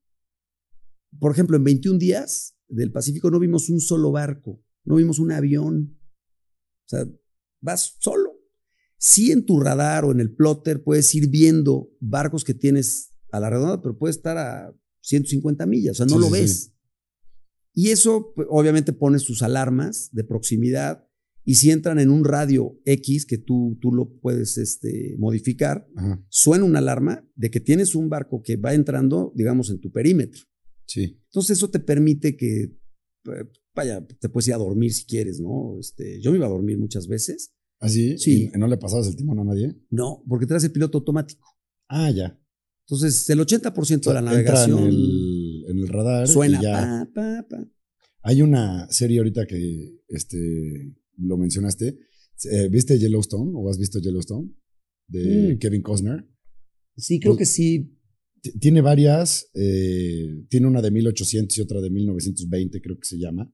por ejemplo, en 21 días del Pacífico no vimos un solo barco, no vimos un avión. O sea, vas solo. Sí en tu radar o en el plotter puedes ir viendo barcos que tienes a la redonda, pero puede estar a 150 millas, o sea, no lo ves. Y eso, pues, obviamente, pones tus alarmas de proximidad y si entran en un radio X que tú, tú lo puedes este, modificar, Ajá. suena una alarma de que tienes un barco que va entrando, digamos, en tu perímetro. Sí. Entonces eso te permite que, eh, vaya, te puedes ir a dormir si quieres, ¿no? Este, yo me iba a dormir muchas veces. ¿Así? Sí. ¿Y no le pasabas el timón a nadie? No, porque traes el piloto automático. Ah, ya. Entonces el 80% de la navegación en el, en el radar. y suena. ya. Pa, pa, pa. Hay una serie ahorita que este, lo mencionaste. Eh, ¿Viste Yellowstone o has visto Yellowstone? De Mm. Kevin Costner. Sí, creo Pues- que sí. Tiene varias. eh, tiene una de 1800 y otra de 1920, creo que se llama.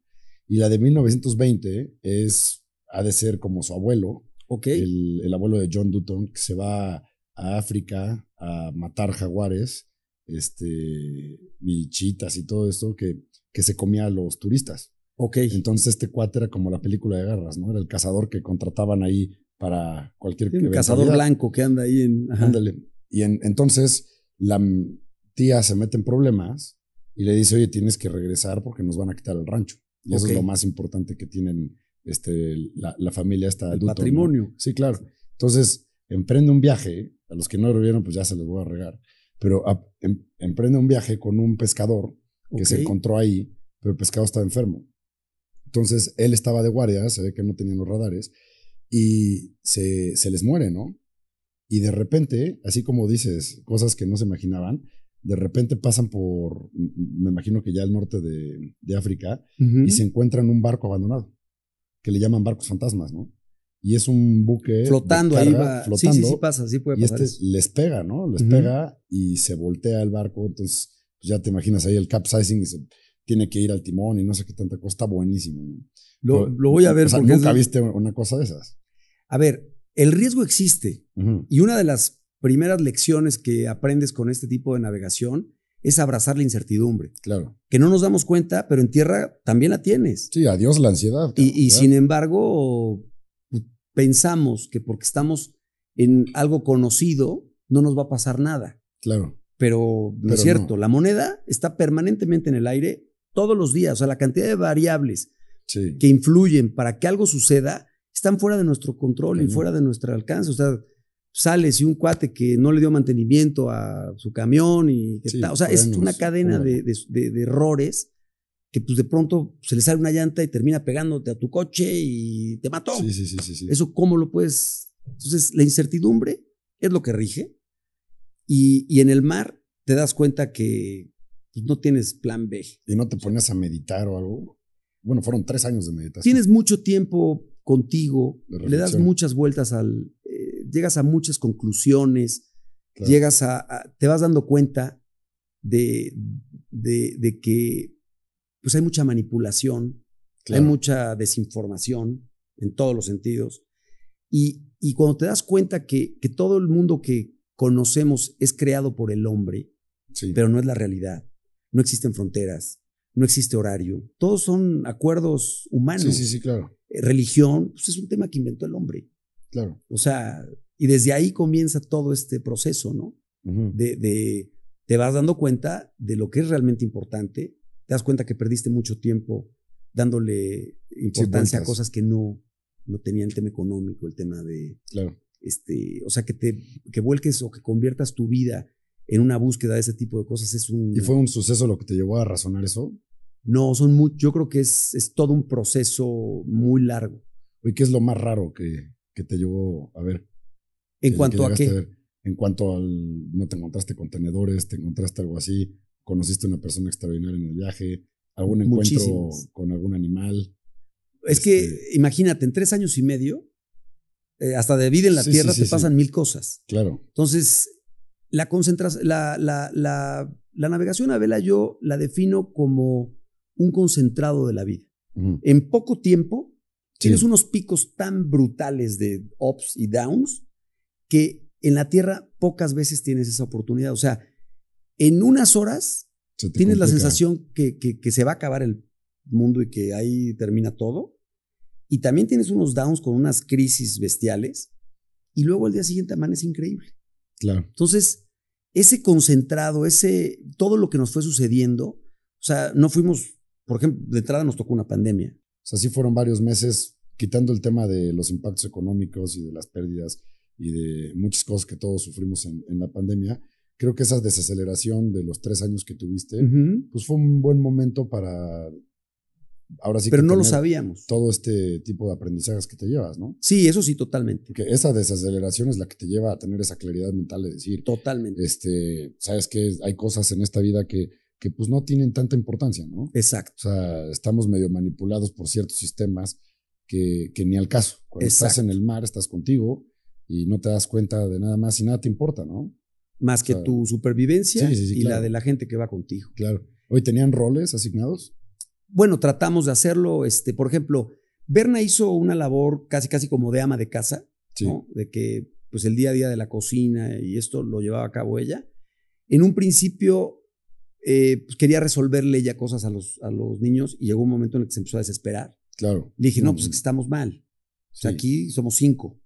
Y la de 1920 es, ha de ser como su abuelo, Ok. el, el abuelo de John Dutton, que se va a África a matar jaguares, este, y chitas y todo esto, que, que se comía a los turistas. ok. Entonces este cuate era como la película de guerras, ¿no? Era el cazador que contrataban ahí para cualquier Sí, un cazador blanco que anda ahí en. ajá. Ándale. Y en- entonces la tía se mete en problemas y le dice, oye, tienes que regresar porque nos van a quitar el rancho. Y eso es lo más importante que tienen este, la, la familia esta. El Dutton, ¿no? patrimonio. Sí, claro. Entonces emprende un viaje, a los que no lo vieron pues ya se los voy a regar, pero a- em- emprende un viaje con un pescador que se encontró ahí, pero el pescado estaba enfermo. Entonces él estaba de guardia, se ve que no tenían los radares, y se, se les muere, ¿no? Y de repente, así como dices, cosas que no se imaginaban, de repente pasan por, me imagino que ya al norte de, de África, y se encuentran un barco abandonado, que le llaman barcos fantasmas, ¿no? Y es un buque flotando ahí va. flotando, Sí, sí, sí pasa, sí puede y pasar. este eso. les pega, ¿no? Les pega y se voltea el barco, entonces pues ya te imaginas ahí el capsizing y se tiene que ir al timón y no sé qué tanta cosa, está buenísimo. ¿no? Lo, Pero, lo voy a ver o sea, porque. es nunca viste una cosa de esas. A ver, el riesgo existe. Y una de las primeras lecciones que aprendes con este tipo de navegación es abrazar la incertidumbre. Claro. Que no nos damos cuenta, pero en tierra también la tienes. Sí, adiós la ansiedad. Y, sin embargo, pues, pensamos que porque estamos en algo conocido, no nos va a pasar nada. Claro. Pero no Pero es cierto. no. La moneda está permanentemente en el aire todos los días. O sea, la cantidad de variables Sí. que influyen para que algo suceda están fuera de nuestro control y fuera de nuestro alcance. O sea, sales y un cuate que no le dio mantenimiento a su camión y que Sí, tal. O sea, es una cadena de, de- de- de errores que pues de pronto se le sale una llanta y termina pegándote a tu coche y te mató. Sí, sí, sí, sí, sí. Eso cómo lo puedes... Entonces, la incertidumbre es lo que rige y, y en el mar te das cuenta que pues, no tienes plan B. Y no te ponías a meditar o algo. Bueno, fueron tres años de meditación. Tienes mucho tiempo contigo, le das muchas vueltas al... llegas a muchas conclusiones, Claro. llegas a, a- te vas dando cuenta de, de, de que pues hay mucha manipulación, Claro. hay mucha desinformación en todos los sentidos. Y, y cuando te das cuenta que, que todo el mundo que conocemos es creado por el hombre, Sí. pero no es la realidad, no existen fronteras, no existe horario, todos son acuerdos humanos. sí, sí, sí, claro. Eh, religión, pues es un tema que inventó el hombre. Claro. O sea, y desde ahí comienza todo este proceso, ¿no? De, de- te vas dando cuenta de lo que es realmente importante, te das cuenta que perdiste mucho tiempo dándole importancia a cosas que no, no tenían el tema económico, el tema de, Claro. este, o sea, que te que vuelques o que conviertas tu vida en una búsqueda de ese tipo de cosas es un... ¿Y fue un suceso lo que te llevó a razonar eso? No, son muy, yo creo que es, es todo un proceso muy largo. ¿Y qué es lo más raro que, que te llevó a ver? En cuanto a qué... ver? En cuanto al. No te encontraste contenedores, te encontraste algo así, conociste una persona extraordinaria en el viaje, algún encuentro Muchísimas. con algún animal. Es que, Este- imagínate, en tres años y medio, eh, hasta de vida en la Sí, Tierra sí, te pasan mil cosas. Claro. Entonces, la concentración, la, la, la, la navegación a vela yo la defino como un concentrado de la vida. En poco tiempo, Sí. tienes unos picos tan brutales de ups y downs que en la Tierra pocas veces tienes esa oportunidad. O sea, en unas horas tienes la complica. sensación que, que- que se va a acabar el mundo y que ahí termina todo. Y también tienes unos downs con unas crisis bestiales. Y luego al día siguiente amanece increíble. Claro. Entonces, ese concentrado, ese, todo lo que nos fue sucediendo, o sea, no fuimos, por ejemplo, de entrada nos tocó una pandemia. Sea, sí fueron varios meses quitando el tema de los impactos económicos y de las pérdidas y de muchas cosas que todos sufrimos en, en la pandemia, creo que esa desaceleración de los tres años que tuviste, pues fue un buen momento para ahora sí Pero no lo sabíamos. Todo este tipo de aprendizajes que te llevas, ¿no? Sí, eso sí, totalmente. Porque esa desaceleración es la que te lleva a tener esa claridad mental de decir. Totalmente. Este, sabes que hay cosas en esta vida que, que pues no tienen tanta importancia, ¿no? Exacto. O sea, estamos medio manipulados por ciertos sistemas que, que ni al caso. Cuando estás en el mar, estás contigo y no te das cuenta de nada más y nada te importa, ¿no? Más que tu supervivencia y la de la gente que va contigo. Claro. Hoy tenían roles asignados. Bueno, tratamos de hacerlo. Este, por ejemplo, Berna hizo una labor casi casi como de ama de casa, ¿no? De que pues el día a día de la cocina y esto lo llevaba a cabo ella. En un principio eh, pues quería resolverle ya cosas a los, a los niños y llegó un momento en el que se empezó a desesperar. Claro. Le dije, no, pues es que estamos mal. O sea, aquí somos cinco,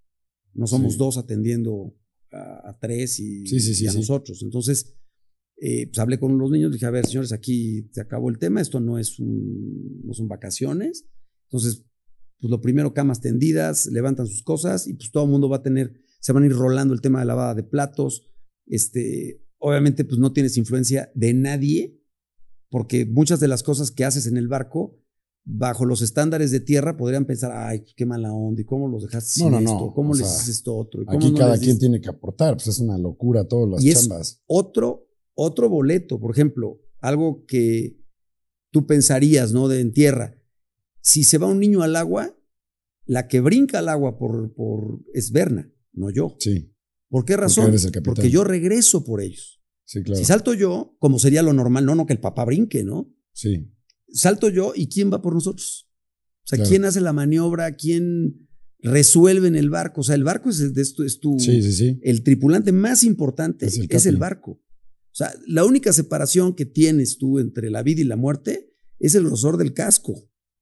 no somos dos atendiendo a, tres y, a nosotros. Entonces, eh, pues hablé con los niños, dije, a ver, señores, aquí se acabó el tema, esto no, es un, no son vacaciones. Entonces, pues lo primero, camas tendidas, levantan sus cosas y pues todo el mundo va a tener, se van a ir rolando el tema de lavada de platos. Este, obviamente, pues no tienes influencia de nadie, porque muchas de las cosas que haces en el barco, bajo los estándares de tierra, podrían pensar, ay, qué mala onda, y cómo los dejaste no, no, no. cómo les haces esto otro. aquí cada quien tiene que aportar, pues es una locura todas las y chambas. Es otro otro boleto, por ejemplo, algo que tú pensarías, ¿no? De en tierra. Si se va un niño al agua, la que brinca al agua por, por es Berna, no yo. Sí. ¿Por qué razón? Porque, yo regreso por ellos. Sí, claro. Si salto yo, como sería lo normal, no, no que el papá brinque, ¿no? Sí. Salto yo y ¿quién va por nosotros? O sea, ¿quién hace la maniobra? ¿Quién resuelve en el barco? O sea, el barco es, es tu, es tu sí, sí, sí. el tripulante más importante es el barco. O sea, la única separación que tienes tú entre la vida y la muerte es el grosor del casco.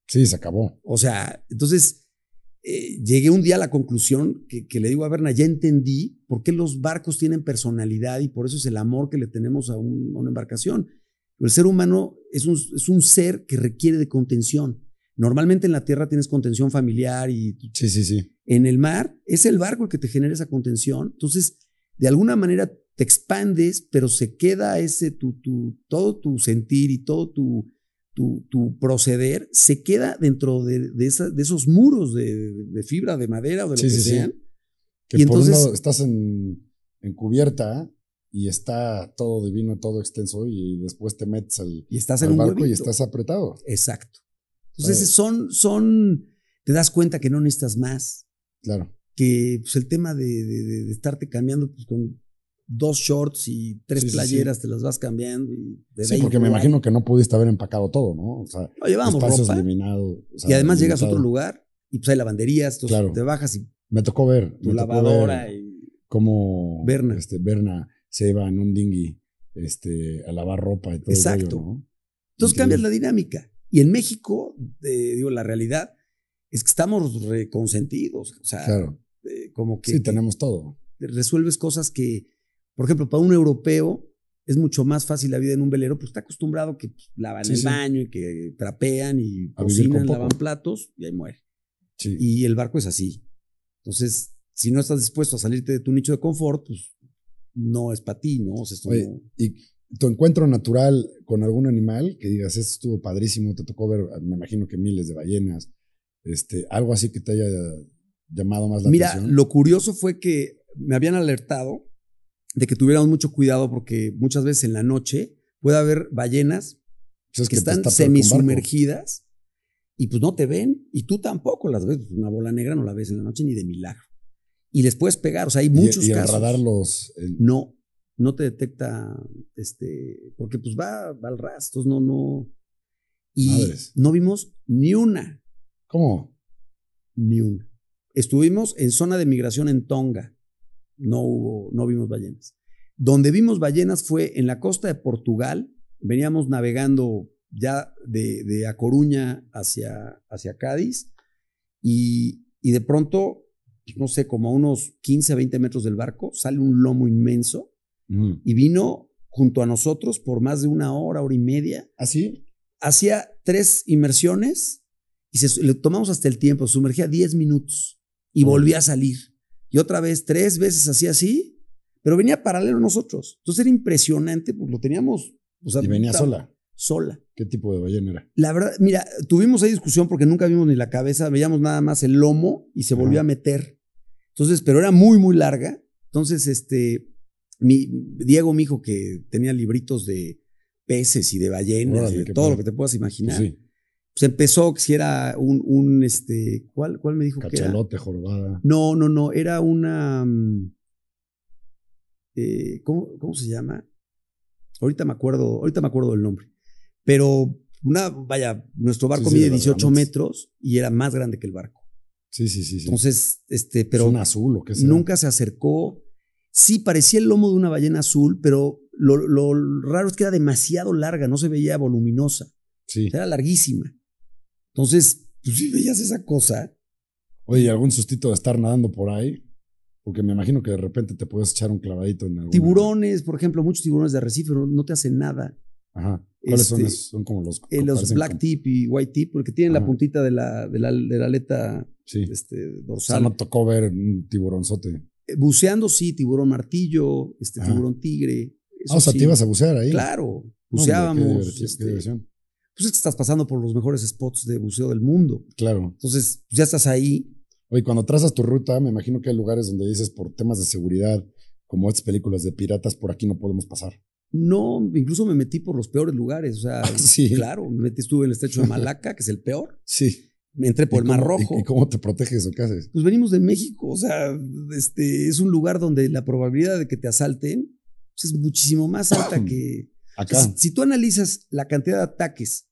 Sí, se acabó. O sea, entonces eh, llegué un día a la conclusión que, le digo a Berna, ya entendí por qué los barcos tienen personalidad y por eso es el amor que le tenemos a, una embarcación. El ser humano es un, es un, ser que requiere de contención. Normalmente en la tierra tienes contención familiar y sí, sí, sí. en el mar es el barco el que te genera esa contención. Entonces, de alguna manera te expandes, pero se queda ese, tu, tu, todo tu sentir y todo tu, tu, tu proceder, se queda dentro de, de, de esos muros de, de, fibra, de madera o de lo que sean. Que y entonces, un lado estás en, en, cubierta y está todo divino, todo extenso, y después te metes al, y estás en un barco y estás apretado. Exacto. Entonces son, son, te das cuenta que no necesitas más. Claro. Que pues, el tema de, de, de estarte cambiando pues, con dos shorts y tres playeras, te las vas cambiando. Y sí, porque me imagino que no pudiste haber empacado todo, ¿no? O sea, lo llevamos ropa. eliminado. y además llegas a otro lugar y pues hay lavanderías, entonces te bajas y... Me tocó ver. Tu lavadora y... Cómo Berna. Este, Berna se iba en un dinghy este, a lavar ropa y todo Exacto. ¿no? Entonces cambias la dinámica. Y en México, digo, la realidad es que estamos reconsentidos. O sea, claro. como que... Sí, tenemos todo. Resuelves cosas que por ejemplo, para un europeo es mucho más fácil la vida en un velero, pues está acostumbrado que lavan el baño y que trapean y cocinan, lavan platos y ahí muere. Y el barco es así. Entonces, si no estás dispuesto a salirte de tu nicho de confort, pues no es para ti, ¿no? Y tu encuentro natural con algún animal, que digas, esto estuvo padrísimo, te tocó ver, me imagino que miles de ballenas, este, algo así que te haya llamado más la atención. Mira, lo curioso fue que me habían alertado de que tuviéramos mucho cuidado porque muchas veces en la noche puede haber ballenas pues que, están semisumergidas y pues no te ven y tú tampoco las ves. Una bola negra no la ves en la noche ni de milagro. Y les puedes pegar, o sea, hay muchos y, y casos. radar los... No, no te detecta, este, porque pues va, va al rastro, no, no. Y no vimos ni una. ¿Cómo? Ni una. Estuvimos en zona de migración en Tonga no hubo, no vimos ballenas. Donde vimos ballenas fue en la costa de Portugal, veníamos navegando ya de, de A Coruña hacia, hacia Cádiz y, y, de pronto, no sé, como a unos 15, 20 metros del barco, sale un lomo inmenso mm. y vino junto a nosotros por más de una hora, hora y media. ¿Así? ¿Ah, Hacía tres inmersiones Y se, le tomamos hasta el tiempo, sumergía 10 minutos y volvía a salir. Y otra vez, tres veces así, así, pero venía paralelo a nosotros. Entonces era impresionante, porque lo teníamos. y venía sola. Sola. ¿Qué tipo de ballena era? La verdad, mira, tuvimos ahí discusión porque nunca vimos ni la cabeza, veíamos nada más el lomo y se volvió a meter. Entonces, pero era muy, muy larga. Entonces, este, mi, Diego, mi hijo, que tenía libritos de peces y de ballenas, y de todo lo que te puedas imaginar. Pues, pues empezó que si era un, un este, ¿cuál, ¿cuál me dijo que era? jorobada. No, no, no, era una, mm, eh, ¿cómo, ¿cómo se llama? Ahorita me acuerdo, ahorita me acuerdo del nombre. Pero una, vaya, nuestro barco mide 18 metros y era más grande que el barco. Sí, sí, sí. Entonces, este, pero. un azul o qué. Nunca se acercó. Sí, parecía el lomo de una ballena azul, pero lo, raro es que era demasiado larga, no se veía voluminosa. Sí. Era larguísima. Entonces, pues sí veías esa cosa. Oye, ¿algún sustito de estar nadando por ahí? Porque me imagino que de repente te puedes echar un clavadito en algún. Tiburones, por ejemplo, muchos tiburones de arrecife no, te hacen nada. Ajá. ¿Cuáles son este, Son como los. Eh, los black tip y white tip, porque tienen la puntita de la, de la, de la aleta este, dorsal. O sea, no tocó ver un tiburonzote. Eh, buceando, sí, tiburón martillo, este tiburón tigre. ah, o sea, te ibas a bucear ahí. Claro, buceábamos. Este, pues es que estás pasando por los mejores spots de buceo del mundo. Claro. Entonces, ya estás ahí. Oye, cuando trazas tu ruta, me imagino que hay lugares donde dices por temas de seguridad, como estas películas de piratas, por aquí no podemos pasar. No, incluso me metí por los peores lugares. O sea, sí. claro, me metí, estuve en el estrecho de Malaca, que es el peor. Sí. Me entré por el Mar Rojo. ¿Y, cómo te proteges o qué haces? Pues venimos de México. O sea, este, es un lugar donde la probabilidad de que te asalten pues, es muchísimo más alta que. Acá. Si, tú analizas la cantidad de ataques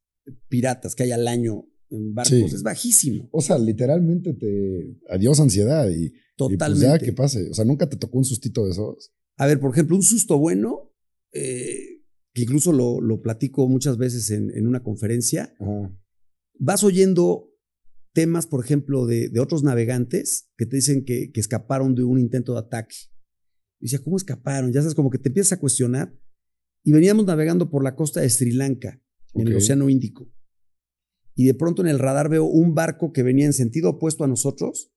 piratas que hay al año en barcos, es bajísimo. O sea, literalmente te. Adiós ansiedad y. Totalmente. Y pues ya que pase. O sea, nunca te tocó un sustito de esos. A ver, por ejemplo, un susto bueno eh, que incluso lo, lo, platico muchas veces en, en una conferencia, vas oyendo temas, por ejemplo, de, de, otros navegantes que te dicen que, que, escaparon de un intento de ataque. Y decía, ¿cómo escaparon? Ya sabes, como que te empiezas a cuestionar. Y veníamos navegando por la costa de Sri Lanka, en el Océano Índico. Y de pronto en el radar veo un barco que venía en sentido opuesto a nosotros.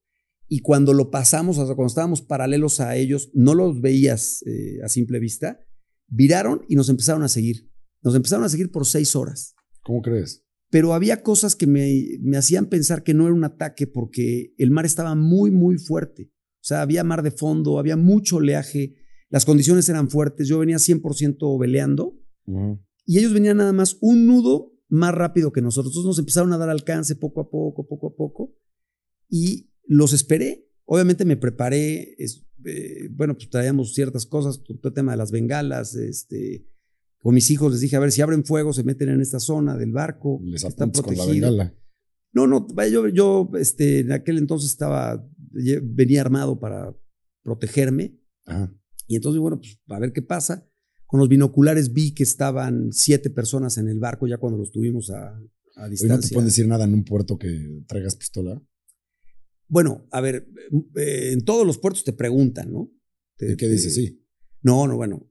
Y cuando lo pasamos, o sea, cuando estábamos paralelos a ellos, no los veías eh, a simple vista, viraron y nos empezaron a seguir. Nos empezaron a seguir por seis horas. ¿Cómo crees? Pero había cosas que me, me hacían pensar que no era un ataque porque el mar estaba muy, muy fuerte. O sea, había mar de fondo, había mucho oleaje, las condiciones eran fuertes, yo venía 100% veleando y ellos venían nada más un nudo más rápido que nosotros. Entonces nos empezaron a dar alcance poco a poco, poco a poco y los esperé. Obviamente me preparé, eh, bueno, pues traíamos ciertas cosas, todo el tema de las bengalas, este, con mis hijos les dije, a ver, si abren fuego, se meten en esta zona del barco, les están protegidos. No, no, yo, yo este, en aquel entonces estaba, venía armado para protegerme. Y entonces, bueno, pues a ver qué pasa. Con los binoculares vi que estaban siete personas en el barco ya cuando los tuvimos a, a distancia. no te pueden decir nada en un puerto que traigas pistola? Bueno, a ver, eh, en todos los puertos te preguntan, ¿no? ¿Y qué dices? Sí. No, no, bueno.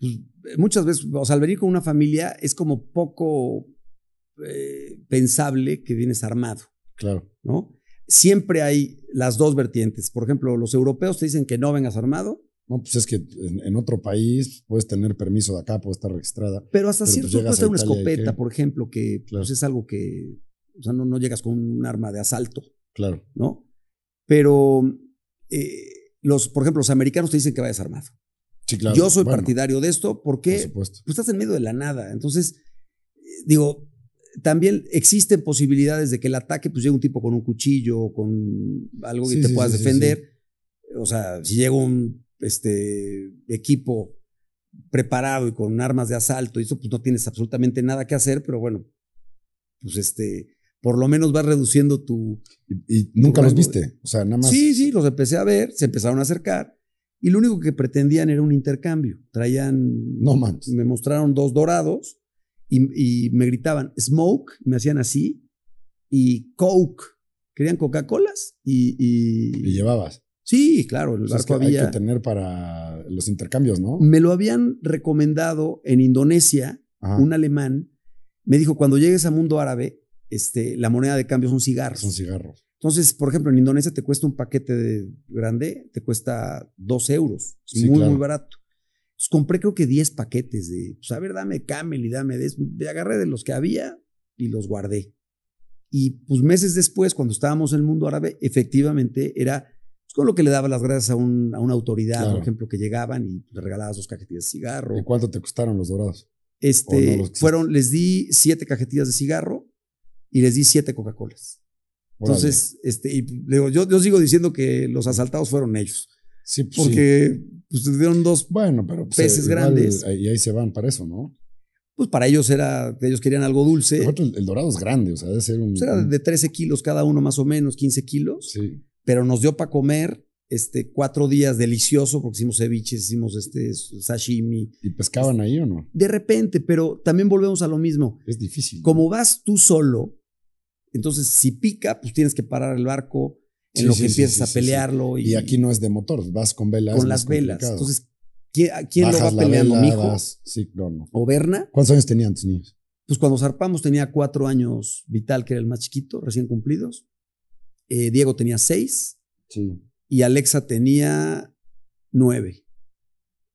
Pues, muchas veces, o sea, al venir con una familia es como poco eh, pensable que vienes armado. Claro. ¿No? Siempre hay las dos vertientes. Por ejemplo, los europeos te dicen que no vengas armado. No, pues es que en, otro país puedes tener permiso de acá, puede estar registrada. Pero hasta pues cierto punto una escopeta, por ejemplo, que pues, es algo que, o sea, no, no llegas con un arma de asalto. Claro. ¿No? Pero, eh, los, por ejemplo, los americanos te dicen que vayas armado. Sí, claro. Yo soy partidario de esto porque pues, estás en medio de la nada. Entonces, digo, también existen posibilidades de que el ataque pues llegue un tipo con un cuchillo o con algo que te puedas defender. O sea, si llega un este, equipo preparado y con armas de asalto y eso, pues no tienes absolutamente nada que hacer, pero bueno, pues este, por lo menos vas reduciendo tu... ¿Y, nunca los viste? O sea, nada más... Sí, sí, los empecé a ver, se empezaron a acercar y lo único que pretendían era un intercambio. Traían... No manches. Me mostraron dos dorados y, me gritaban smoke, me hacían así, y coke. Querían Coca-Colas y, y... llevabas? Sí, claro, el barco había... Hay que tener para los intercambios, ¿no? Me lo habían recomendado en Indonesia, un alemán. Me dijo, cuando llegues a mundo árabe, este, la moneda de cambio son cigarros. Son cigarros. Entonces, por ejemplo, en Indonesia te cuesta un paquete de grande, te cuesta dos euros. Es Sí, muy, claro. muy barato. Entonces, compré creo que 10 paquetes de, pues a ver, dame camel y dame de, de agarré de los que había y los guardé. Y pues meses después, cuando estábamos en el mundo árabe, efectivamente era pues, con lo que le daba las gracias a, un- a una autoridad, Claro. por ejemplo, que llegaban y le regalabas dos cajetillas de cigarro. ¿Y cuánto te costaron los dorados? Este, ¿O no los fueron, les di siete cajetillas de cigarro y les di siete Coca-Colas. Entonces, este, y digo, yo, yo sigo diciendo que los asaltados fueron ellos, sí, pues, sí. porque pues, dieron dos, Bueno, pero pues, peces igual, grandes. eh, Y ahí se van para eso, ¿no? pues para ellos era, ellos querían algo dulce, el, el dorado es grande, o sea, debe ser un. pues, era de 13 kilos cada uno más o menos, 15 kilos, Sí. Pero nos dio para comer este, cuatro días delicioso, porque hicimos ceviches, hicimos este, sashimi, ¿Y pescaban ahí o no? de repente, pero también volvemos a lo mismo. Es difícil. Como vas tú solo, entonces si pica, pues tienes que parar el barco en Sí, lo sí, que empiezas sí, a pelearlo. Y aquí no es de motor, vas con velas. con las velas. complicado. Entonces, ¿quién, a quién lo va peleando? vela, ¿Mi hijo das- Sí, no, no. o Berna? ¿Cuántos años tenían tus niños? Pues cuando zarpamos tenía cuatro años Vital, que era el más chiquito, recién cumplidos. Eh, Diego tenía seis Sí. y Alexa tenía nueve.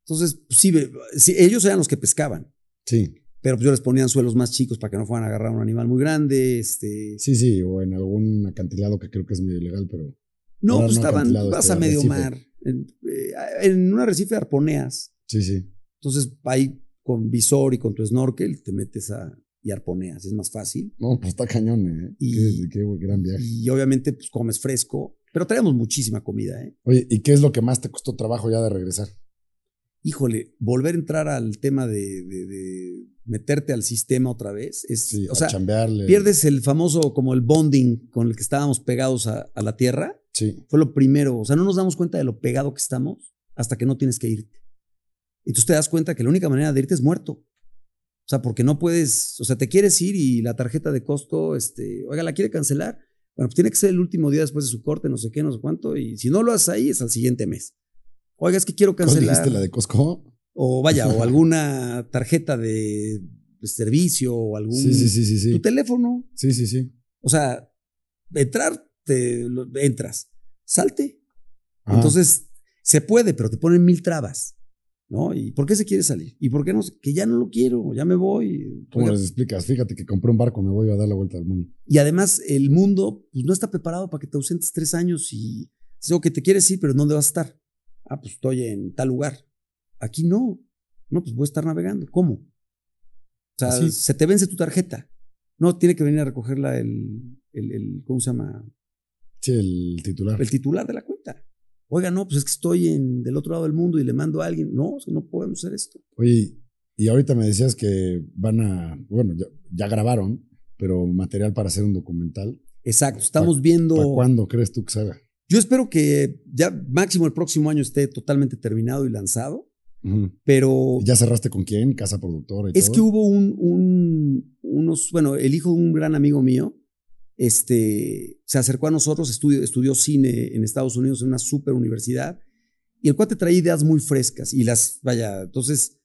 Entonces, sí, sí, ellos eran los que pescaban, Sí, pero pues yo les ponía anzuelos más chicos para que no fueran a agarrar un animal muy grande. Este, sí, sí, o en algún acantilado que creo que es medio ilegal, pero. no, pues estaban, vas este, a medio arrecife. mar. En, eh, en un arrecife arponeas. Sí, sí. Entonces, ahí con visor y con tu snorkel te metes a, y arponeas, es más fácil. No, pues está cañón, ¿eh? Y- qué, qué gran viaje. Y obviamente, pues comes fresco, pero traemos muchísima comida, ¿eh? Oye, ¿y qué es lo que más te costó trabajo ya de regresar? Híjole, volver a entrar al tema de, de- de meterte al sistema otra vez, es, Sí, o a sea, chambearle. pierdes el famoso como el bonding con el que estábamos pegados a, a la tierra. Sí, Fue lo primero, o sea, no nos damos cuenta de lo pegado que estamos hasta que no tienes que irte. Y tú te das cuenta que la única manera de irte es muerto. O sea, porque no puedes, o sea, te quieres ir y la tarjeta de costo, este, oiga, la quiere cancelar. Bueno, pues tiene que ser el último día después de su corte, no sé qué, no sé cuánto, y si no lo haces ahí, es al siguiente mes. Oiga, es que quiero ¿Cuál cancelar. dijiste la de Costco? O vaya, o alguna tarjeta de, servicio o algún. Sí, sí, sí, sí, sí. Tu teléfono. Sí, sí, sí. O sea, entrar, te, entras. Salte. Ajá. Entonces, se puede, pero te ponen mil trabas. ¿No? ¿Y por qué se quiere salir? ¿Y por qué no? Que ya no lo quiero, ya me voy. ¿Cómo Oiga, les explicas? Fíjate que compré un barco, me voy a dar la vuelta al mundo. Y además, el mundo pues, no está preparado para que te ausentes tres años y digo que te quieres ir, pero ¿dónde vas a estar? Ah, pues estoy en tal lugar. Aquí no. No, pues voy a estar navegando. ¿Cómo? O sea, Así. se te vence tu tarjeta. No, tiene que venir a recogerla el, el, el- ¿cómo se llama? Sí, el titular. El titular de la cuenta. Oiga, no, pues es que estoy en, del otro lado del mundo y le mando a alguien. No, o sea, no podemos hacer esto. Oye, y ahorita me decías que van a, bueno, ya, ya grabaron, pero material para hacer un documental. Exacto, estamos viendo. ¿Para cuándo crees tú que salga? Yo espero que ya máximo el próximo año esté totalmente terminado y lanzado, Ujú. pero ¿Ya cerraste con quién? ¿Casa productora y es que hubo un, un- unos, bueno, el hijo de un gran amigo mío, este, se acercó a nosotros, estudió, estudió cine en Estados Unidos en una super universidad, y el cuate traía ideas muy frescas y las, vaya, entonces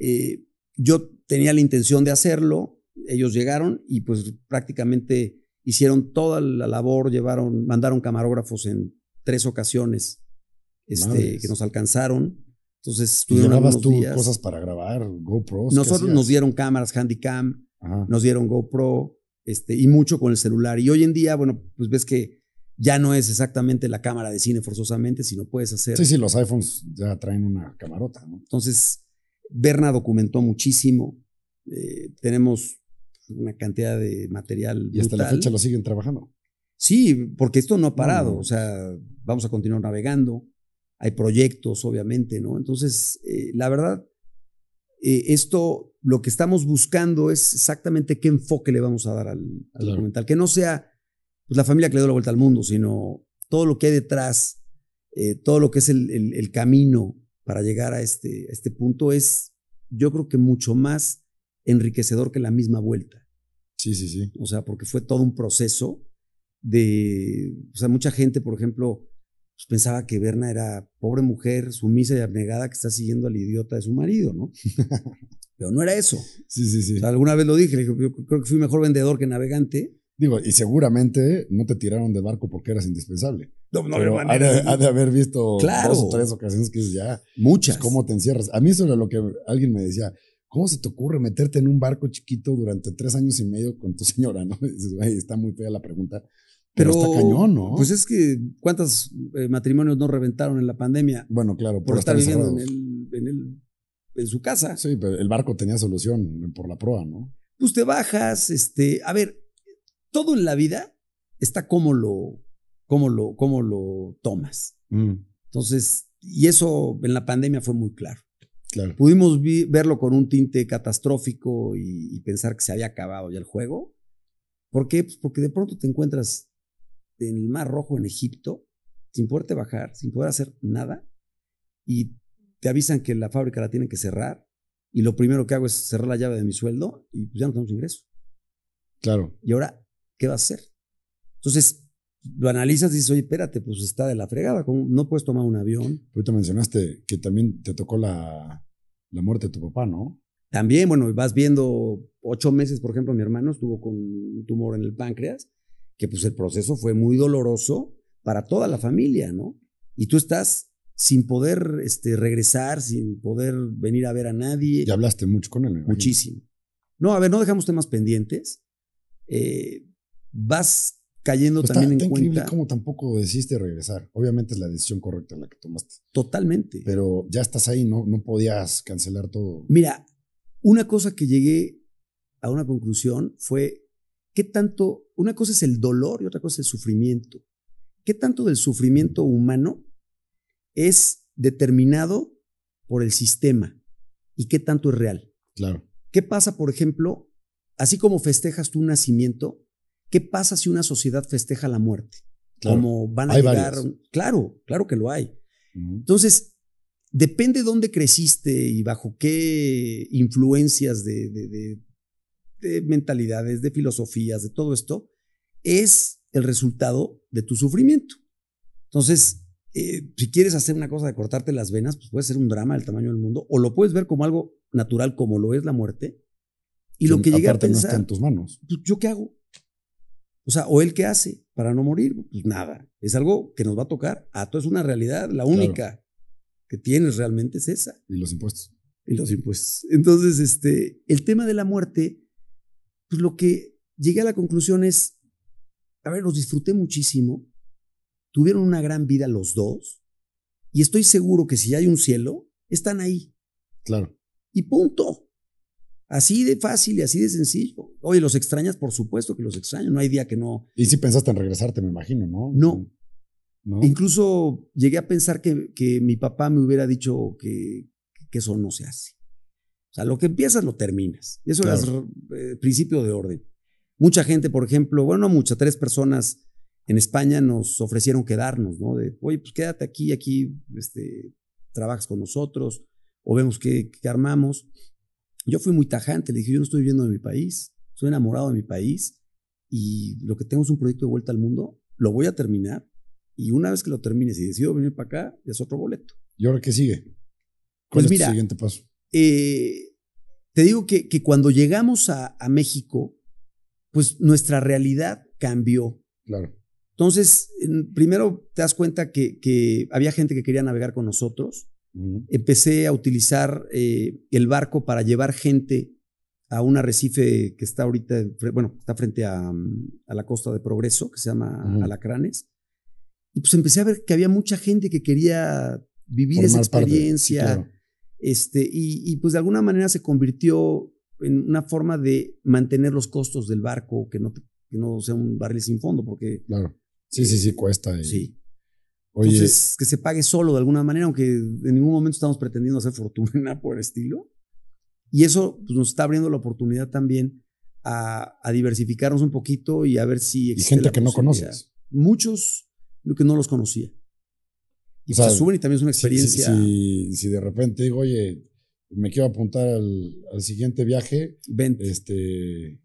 eh, yo tenía la intención de hacerlo, ellos llegaron y pues prácticamente hicieron toda la labor, llevaron, mandaron camarógrafos en tres ocasiones este, que nos alcanzaron. Entonces ¿Y estuvieron llevabas algunos tú días. cosas para grabar? ¿GoPros? ¿Qué Nosotros nos dieron cámaras Handycam, Ajá. nos dieron GoPro, este, y mucho con el celular. Y hoy en día, bueno, pues ves que ya no es exactamente la cámara de cine forzosamente, sino puedes hacer. Sí, sí, los iPhones ya traen una camarota, ¿no? Entonces, Berna documentó muchísimo. Eh, tenemos una cantidad de material. Y hasta la brutal. fecha lo siguen trabajando. Sí, porque esto no ha parado. no. O sea, vamos a continuar navegando. Hay proyectos, obviamente, ¿no? Entonces, eh, la verdad, eh, esto, lo que estamos buscando es exactamente qué enfoque le vamos a dar al, al Claro. documental. Que no sea pues, la familia que le dio la vuelta al mundo, sino todo lo que hay detrás, eh, todo lo que es el, el- el camino para llegar a este, a este punto es, yo creo que mucho más enriquecedor que la misma vuelta. Sí, sí, sí. O sea, porque fue todo un proceso de, o sea, mucha gente, por ejemplo, pues, pensaba que Berna era pobre mujer, sumisa y abnegada que está siguiendo al idiota de su marido, ¿no? Pero no era eso. Sí, sí, sí. O sea, alguna vez lo dije, le dije, yo creo que fui mejor vendedor que navegante, Digo, y seguramente no te tiraron de barco porque eras indispensable. No, no, Pero no, ha de, ha de haber visto Claro. dos o tres ocasiones que ya, Muchas. pues, ¿cómo te encierras? A mí eso era lo que alguien me decía. ¿Cómo se te ocurre meterte en un barco chiquito durante tres años y medio con tu señora? ¿no? Y dices, "Güey, está muy fea la pregunta. Pero, está cañón, ¿no? Pues es que, ¿cuántos eh, matrimonios no reventaron en la pandemia bueno, claro, por por, estar estar viviendo en, el, en, el- en su casa? Sí, pero el barco tenía solución por la proa, ¿no? Pues te bajas, este, a ver, todo en la vida está como lo, cómo lo, cómo lo tomas. Entonces, y eso en la pandemia fue muy claro. claro. Pudimos vi- verlo con un tinte catastrófico y, y pensar que se había acabado ya el juego. ¿Por qué? Pues porque de pronto te encuentras en el Mar Rojo en Egipto, sin poderte bajar, sin poder hacer nada, y te avisan que la fábrica la tienen que cerrar, y lo primero que hago es cerrar la llave de mi sueldo y pues ya no tenemos ingreso. Claro. ¿Y ahora qué vas a hacer? Entonces, lo analizas y dices, oye, espérate, pues está de la fregada, no puedes tomar un avión. Ahorita mencionaste que también te tocó la, la muerte de tu papá, ¿no? También, bueno, vas viendo ocho meses, por ejemplo, mi hermano estuvo con un tumor en el páncreas, que pues el proceso fue muy doloroso para toda la familia, ¿no? Y tú estás sin poder este, regresar, sin poder venir a ver a nadie. Y hablaste mucho con él. Muchísimo. No, a ver, no dejamos temas pendientes. Eh, vas cayendo Pues también está, en está increíble cuenta. cómo tampoco decidiste regresar. Obviamente es la decisión correcta la que tomaste. Totalmente. Pero ya estás ahí, no, no podías cancelar todo. Mira, una cosa que llegué a una conclusión fue qué tanto, una cosa es el dolor y otra cosa es el sufrimiento. ¿Qué tanto del sufrimiento humano es determinado por el sistema y qué tanto es real? Claro. ¿Qué pasa, por ejemplo, así como festejas tu nacimiento, qué pasa si una sociedad festeja la muerte? Claro. Como van a Hay llegar. varias. Claro, claro que lo hay. Entonces, depende dónde creciste y bajo qué influencias de, de- de- de mentalidades, de filosofías, de todo esto, es el resultado de tu sufrimiento. Entonces, eh, si quieres hacer una cosa de cortarte las venas, pues puede ser un drama del tamaño del mundo, o lo puedes ver como algo natural, como lo es la muerte. Y lo que llegué a aparte no está pensar, en tus manos. pues, ¿yo qué hago? O sea, ¿o él qué hace para no morir? Pues nada. Es algo que nos va a tocar. A todo es una realidad. La única que tienes realmente es esa. Y los impuestos. Y los impuestos. Entonces, este, el tema de la muerte, pues lo que llegué a la conclusión es, a ver, los disfruté muchísimo. Tuvieron una gran vida los dos. Y estoy seguro que si hay un cielo, están ahí. Claro. Y punto. Así de fácil y así de sencillo. Oye, ¿los extrañas? Por supuesto que los extraño. No hay día que no. Y sí pensaste en regresarte, me imagino, ¿no? No. ¿No? Incluso llegué a pensar que, que mi papá me hubiera dicho que, que eso no se hace. O sea, lo que empiezas lo terminas. Y eso Claro. es eh, principio de orden. Mucha gente, por ejemplo, bueno, no mucha, tres personas en España nos ofrecieron quedarnos, ¿no? De, oye, pues quédate aquí, aquí este, trabajas con nosotros, o vemos qué, qué armamos. Yo fui muy tajante, le dije, yo no estoy viviendo de mi país, soy enamorado de mi país, y lo que tengo es un proyecto de vuelta al mundo, lo voy a terminar, y una vez que lo termines y decido venir para acá, ya es otro boleto. ¿Y ahora qué sigue? Pues ¿Cuál es mira, tu siguiente paso? Eh, te digo que, que cuando llegamos a, a México, pues nuestra realidad cambió. Claro. Entonces, en- primero te das cuenta que, que había gente que quería navegar con nosotros. Empecé a utilizar eh, el barco para llevar gente a un arrecife que está ahorita, bueno, está frente a, mm, a la costa de Progreso, que se llama. Alacranes. Y pues empecé a ver que había mucha gente que quería vivir esa. Sí, experiencia. claro. Este, y, y, pues de alguna manera se convirtió en una forma de mantener los costos del barco, que no, te- que no sea un barril sin fondo, porque Claro. Sí, sí, sí, cuesta. y- sí. Oye, Entonces, que se pague solo de alguna manera, aunque en ningún momento estamos pretendiendo hacer fortuna por el estilo. Y eso pues, nos está abriendo la oportunidad también a, a diversificarnos un poquito y a ver si y existe gente la que no conoces. Muchos lo que no los conocía. Y O sea, se suben y también es una si- experiencia. Si, si de repente digo, oye, me quiero apuntar al, al siguiente viaje, Vente. este,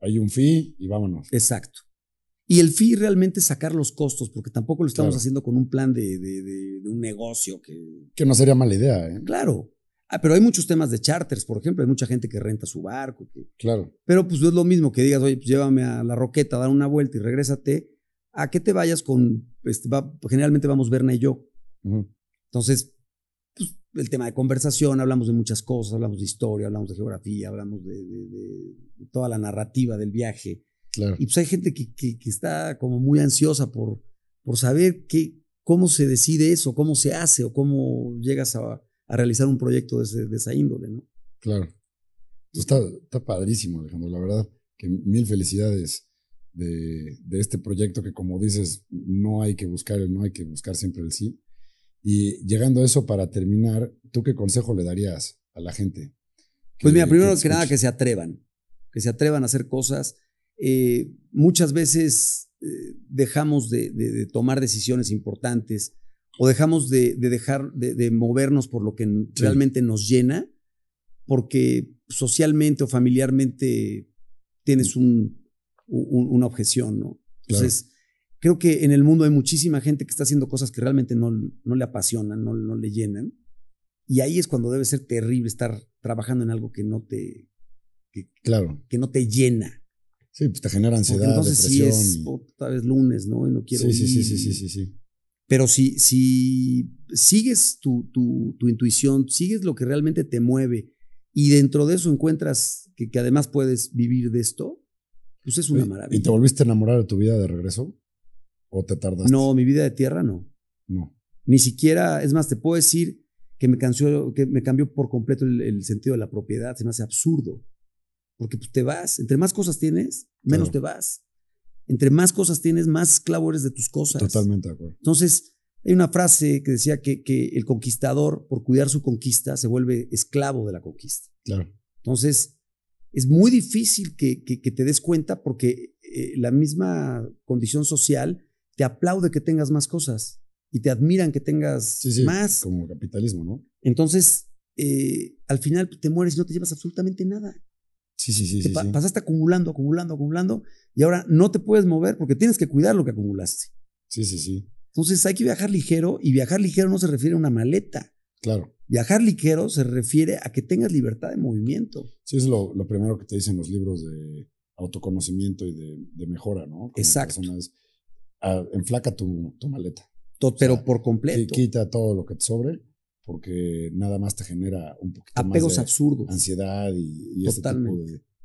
hay un fee y vámonos. Exacto. Y el fee realmente es sacar los costos, porque tampoco lo estamos Claro. haciendo con un plan de, de- de- de un negocio que. Que no sería mala idea, ¿eh? Claro. Ah, pero hay muchos temas de charters, por ejemplo, hay mucha gente que renta su barco. claro. Pero pues no es lo mismo que digas, oye, pues llévame a la roqueta, dar una vuelta y regrésate, a que te vayas con, este, generalmente vamos Berna y yo. Entonces, pues, el tema de conversación, hablamos de muchas cosas, hablamos de historia, hablamos de geografía, hablamos de, toda la narrativa del viaje. Claro. Y pues hay gente que, que, está como muy ansiosa por, por saber qué, cómo se decide eso, cómo se hace o cómo llegas a, a realizar un proyecto de, esa índole, ¿no? Claro. Está, está padrísimo, Alejandro, la verdad, que mil felicidades de, de, este proyecto que como dices, no hay que buscar el no, hay que buscar siempre el sí. Y llegando a eso, para terminar, ¿tú qué consejo le darías a la gente? pues mira, primero que, nada, que se atrevan, que se atrevan a hacer cosas. Eh, muchas veces eh, dejamos de, de, tomar decisiones importantes o dejamos de, dejar de, movernos por lo que realmente nos llena, porque socialmente o familiarmente tienes un, una objeción, ¿no? Entonces, creo que en el mundo hay muchísima gente que está haciendo cosas que realmente no, no le apasionan, no, no le llenan. Y ahí es cuando debe ser terrible estar trabajando en algo que no te, que, claro. que no te llena. Sí, pues te genera ansiedad, entonces depresión. Sí es otra vez lunes, ¿no? Y no quiero sí, sí, sí, sí, sí, sí. Pero si, si sigues tu, tu, tu, intuición, sigues lo que realmente te mueve y dentro de eso encuentras que, que además puedes vivir de esto, pues es una maravilla. ¿Y te volviste a enamorar de tu vida de regreso? ¿O te tardaste? No, mi vida de tierra no. No. Ni siquiera, es más, te puedo decir que me, cambió, que me cambió por completo el, sentido de la propiedad. Se me hace absurdo. Porque pues, te vas. Entre más cosas tienes, menos te vas entre más cosas tienes, más esclavo eres de tus cosas. Totalmente de acuerdo. Entonces, hay una frase que decía que, que el conquistador, por cuidar su conquista, se vuelve esclavo de la conquista. Claro. Entonces, es muy difícil que, que, te des cuenta porque eh, la misma condición social te aplaude que tengas más cosas y te admiran que tengas sí, sí, más. Como capitalismo, ¿no? Entonces, eh, al final te mueres y no te llevas absolutamente nada. Sí, sí, sí. sí, pasaste acumulando, acumulando, acumulando y ahora no te puedes mover porque tienes que cuidar lo que acumulaste. Sí, sí, sí. Entonces hay que viajar ligero y viajar ligero no se refiere a una maleta. Claro. Viajar ligero se refiere a que tengas libertad de movimiento. Sí, es lo, primero que te dicen los libros de autoconocimiento y de, mejora, ¿no? Exacto. Ah, enflaca tu, maleta. pero por completo. Quita todo lo que te sobre porque nada más te genera un poquito Apegos más de absurdos. ansiedad y, y ese tipo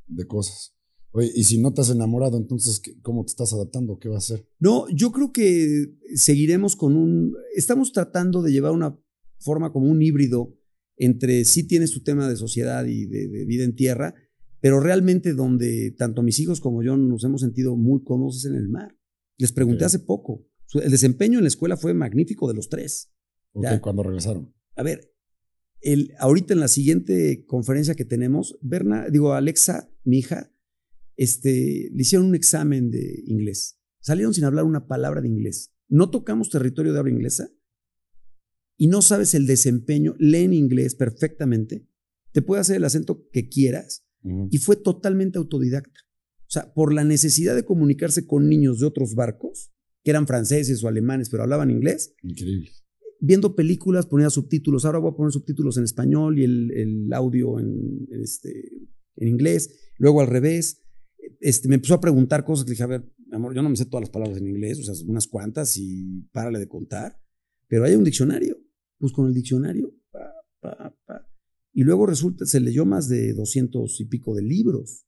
de, cosas. Oye, y si no te has enamorado, entonces, ¿cómo te estás adaptando? ¿Qué va a hacer? No, yo creo que seguiremos con un... Estamos tratando de llevar una forma como un híbrido entre sí tienes tu tema de sociedad y de, vida en tierra, pero realmente donde tanto mis hijos como yo nos hemos sentido muy cómodos en el mar. Les pregunté hace poco. El desempeño en la escuela fue magnífico de los tres. Ok, cuando regresaron. A ver, el, ahorita en la siguiente conferencia que tenemos, Berna, digo, Alexa, mi hija, este, le hicieron un examen de inglés. Salieron sin hablar una palabra de inglés. No tocamos territorio de habla inglesa y no sabes el desempeño, leen inglés perfectamente, te puede hacer el acento que quieras y fue totalmente autodidacta. O sea, por la necesidad de comunicarse con niños de otros barcos, que eran franceses o alemanes, pero hablaban inglés. Increíble viendo películas ponía subtítulos. Ahora voy a poner subtítulos en español y el, audio en, este, en inglés. Luego al revés. Este, me empezó a preguntar cosas que le dije, a ver, amor, yo no me sé todas las palabras en inglés, o sea, unas cuantas y párale de contar. Pero hay un diccionario. Pues con el diccionario, Y luego resulta, se leyó más de doscientos y pico de libros.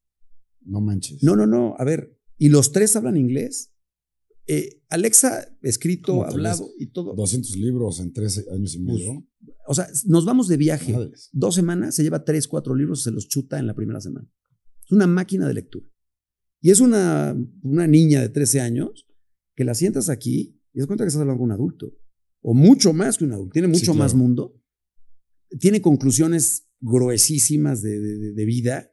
No manches. No, no, no. A ver, ¿y los tres hablan inglés? Eh, Alexa, escrito, hablado y todo. 200 libros en tres años y pues, medio. o sea, nos vamos de viaje. Dos semanas, se lleva tres, cuatro libros, se los chuta en la primera semana. Es una máquina de lectura. Y es una, una niña de 13 años que la sientas aquí y das cuenta que estás hablando con un adulto. O mucho más que un adulto. Tiene mucho más mundo. Tiene conclusiones gruesísimas de, de vida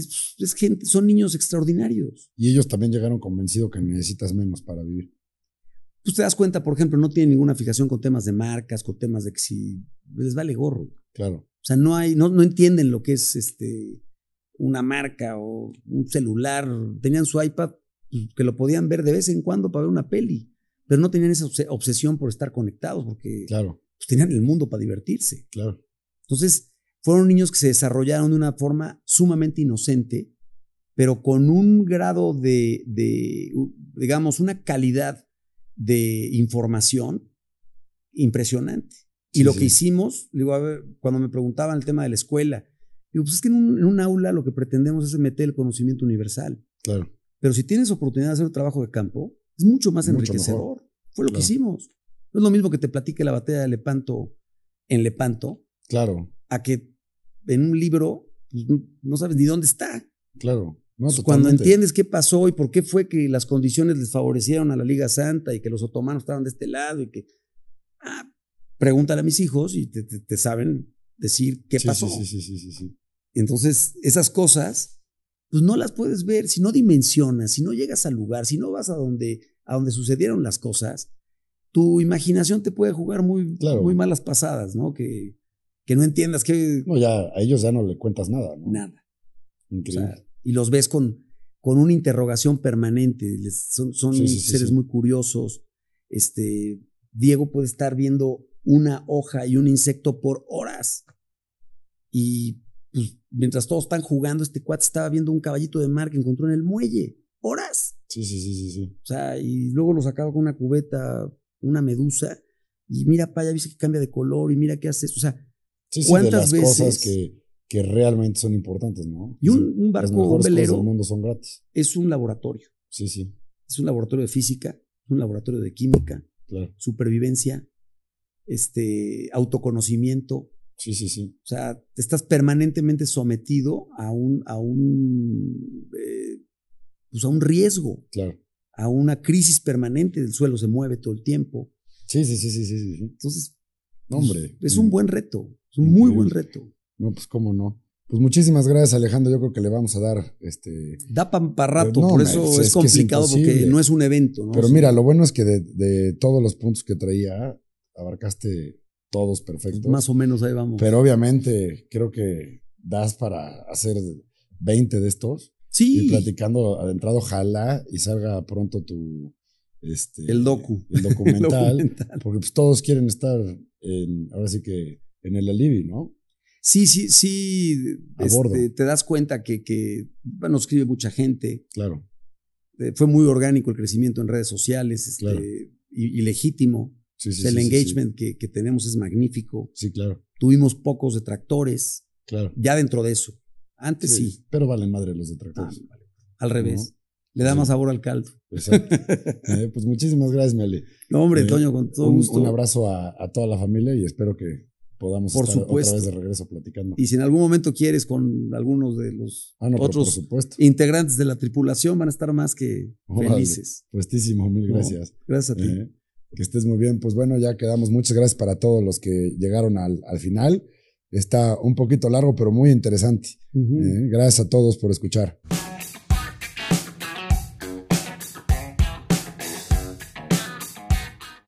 es, gente, son niños extraordinarios. Y ellos también llegaron convencidos que necesitas menos para vivir. Tú te das cuenta, por ejemplo, no tienen ninguna fijación con temas de marcas, con temas de que si les vale gorro. Claro. O sea, no hay, no, no entienden lo que es este una marca o un celular. Tenían su iPad pues, que lo podían ver de vez en cuando para ver una peli, pero no tenían esa obsesión por estar conectados porque claro. Pues, tenían el mundo para divertirse. Claro. Entonces, fueron niños que se desarrollaron de una forma sumamente inocente, pero con un grado de, de digamos, una calidad de información impresionante. Y lo que hicimos, digo, a ver, cuando me preguntaban el tema de la escuela, digo, pues es que en un, aula lo que pretendemos es meter el conocimiento universal. Claro. Pero si tienes oportunidad de hacer un trabajo de campo, es mucho más enriquecedor. Fue lo que hicimos. No es lo mismo que te platique la batalla de Lepanto en Lepanto. Claro. A que en un libro pues, no sabes ni dónde está. Claro. Cuando entiendes qué pasó y por qué fue que las condiciones les favorecieron a la Liga Santa y que los otomanos estaban de este lado y que. Ah, pregúntale a mis hijos y te, saben decir qué pasó. Sí, sí, sí, sí, sí. Entonces, esas cosas, pues no las puedes ver si no dimensionas, si no llegas al lugar, si no vas a donde, a donde sucedieron las cosas, tu imaginación te puede jugar muy, muy malas pasadas, ¿no? Que, que no entiendas que... No, ya a ellos ya no le cuentas nada, ¿no? Nada. Increíble y los ves con, con una interrogación permanente. son, seres muy curiosos. Este, Diego puede estar viendo una hoja y un insecto por horas. Y pues, mientras todos están jugando, este cuate estaba viendo un caballito de mar que encontró en el muelle. Horas. Sí, sí, sí, sí, sí. O sea, y luego lo sacaba con una cubeta, una medusa. Y mira, pa, ya viste que cambia de color y mira qué hace. O sea, ¿cuántas de las Cosas que, que realmente son importantes, ¿no? Y un, barco, un velero. mundo son gratis. Es un laboratorio. Sí, sí. Es un laboratorio de física, un laboratorio de química, supervivencia, este, autoconocimiento. Sí, sí, sí. O sea, estás permanentemente sometido a un, a un, eh, pues a un riesgo. Claro. A una crisis permanente. El suelo se mueve todo el tiempo. Sí, sí, sí, sí, sí. Entonces, hombre. es un buen reto. Es un muy buen reto. No, pues cómo no. Pues muchísimas gracias, Alejandro. Yo creo que le vamos a dar este. Da para rato, por eso es, complicado porque no es un evento. ¿no? Pero mira, lo bueno es que de, todos los puntos que traía, abarcaste todos perfectos. Más o menos ahí vamos. Pero obviamente creo que das para hacer 20 de estos. Sí. Y platicando adentrado, ojalá y salga pronto tu. Este, el docu. El documental. Porque pues todos quieren estar en, ahora sí que en el alibi, ¿no? sí, sí, sí, este, te das cuenta que, que, bueno, escribe mucha gente. Claro. Eh, fue muy orgánico el crecimiento en redes sociales este, y, legítimo. Sí, sí, el engagement que, que, tenemos es magnífico. Sí, claro. Tuvimos pocos detractores. Claro. Ya dentro de eso. Antes sí. Pero valen madre los detractores. Ah, Al revés. Le da más sabor al caldo. Exacto. Eh, pues muchísimas gracias, Meli. No, hombre, eh, Toño, con todo un, gusto. Un abrazo a, a, toda la familia y espero que podamos por estar supuesto. otra vez de regreso platicando. Y si en algún momento quieres con algunos de los ah, otros integrantes de la tripulación, van a estar más que felices. Puestísimo, mil gracias. gracias a ti. Eh, que estés muy bien. Pues bueno, ya quedamos. Muchas gracias para todos los que llegaron al, al final. Está un poquito largo, pero muy interesante. Eh, gracias a todos por escuchar.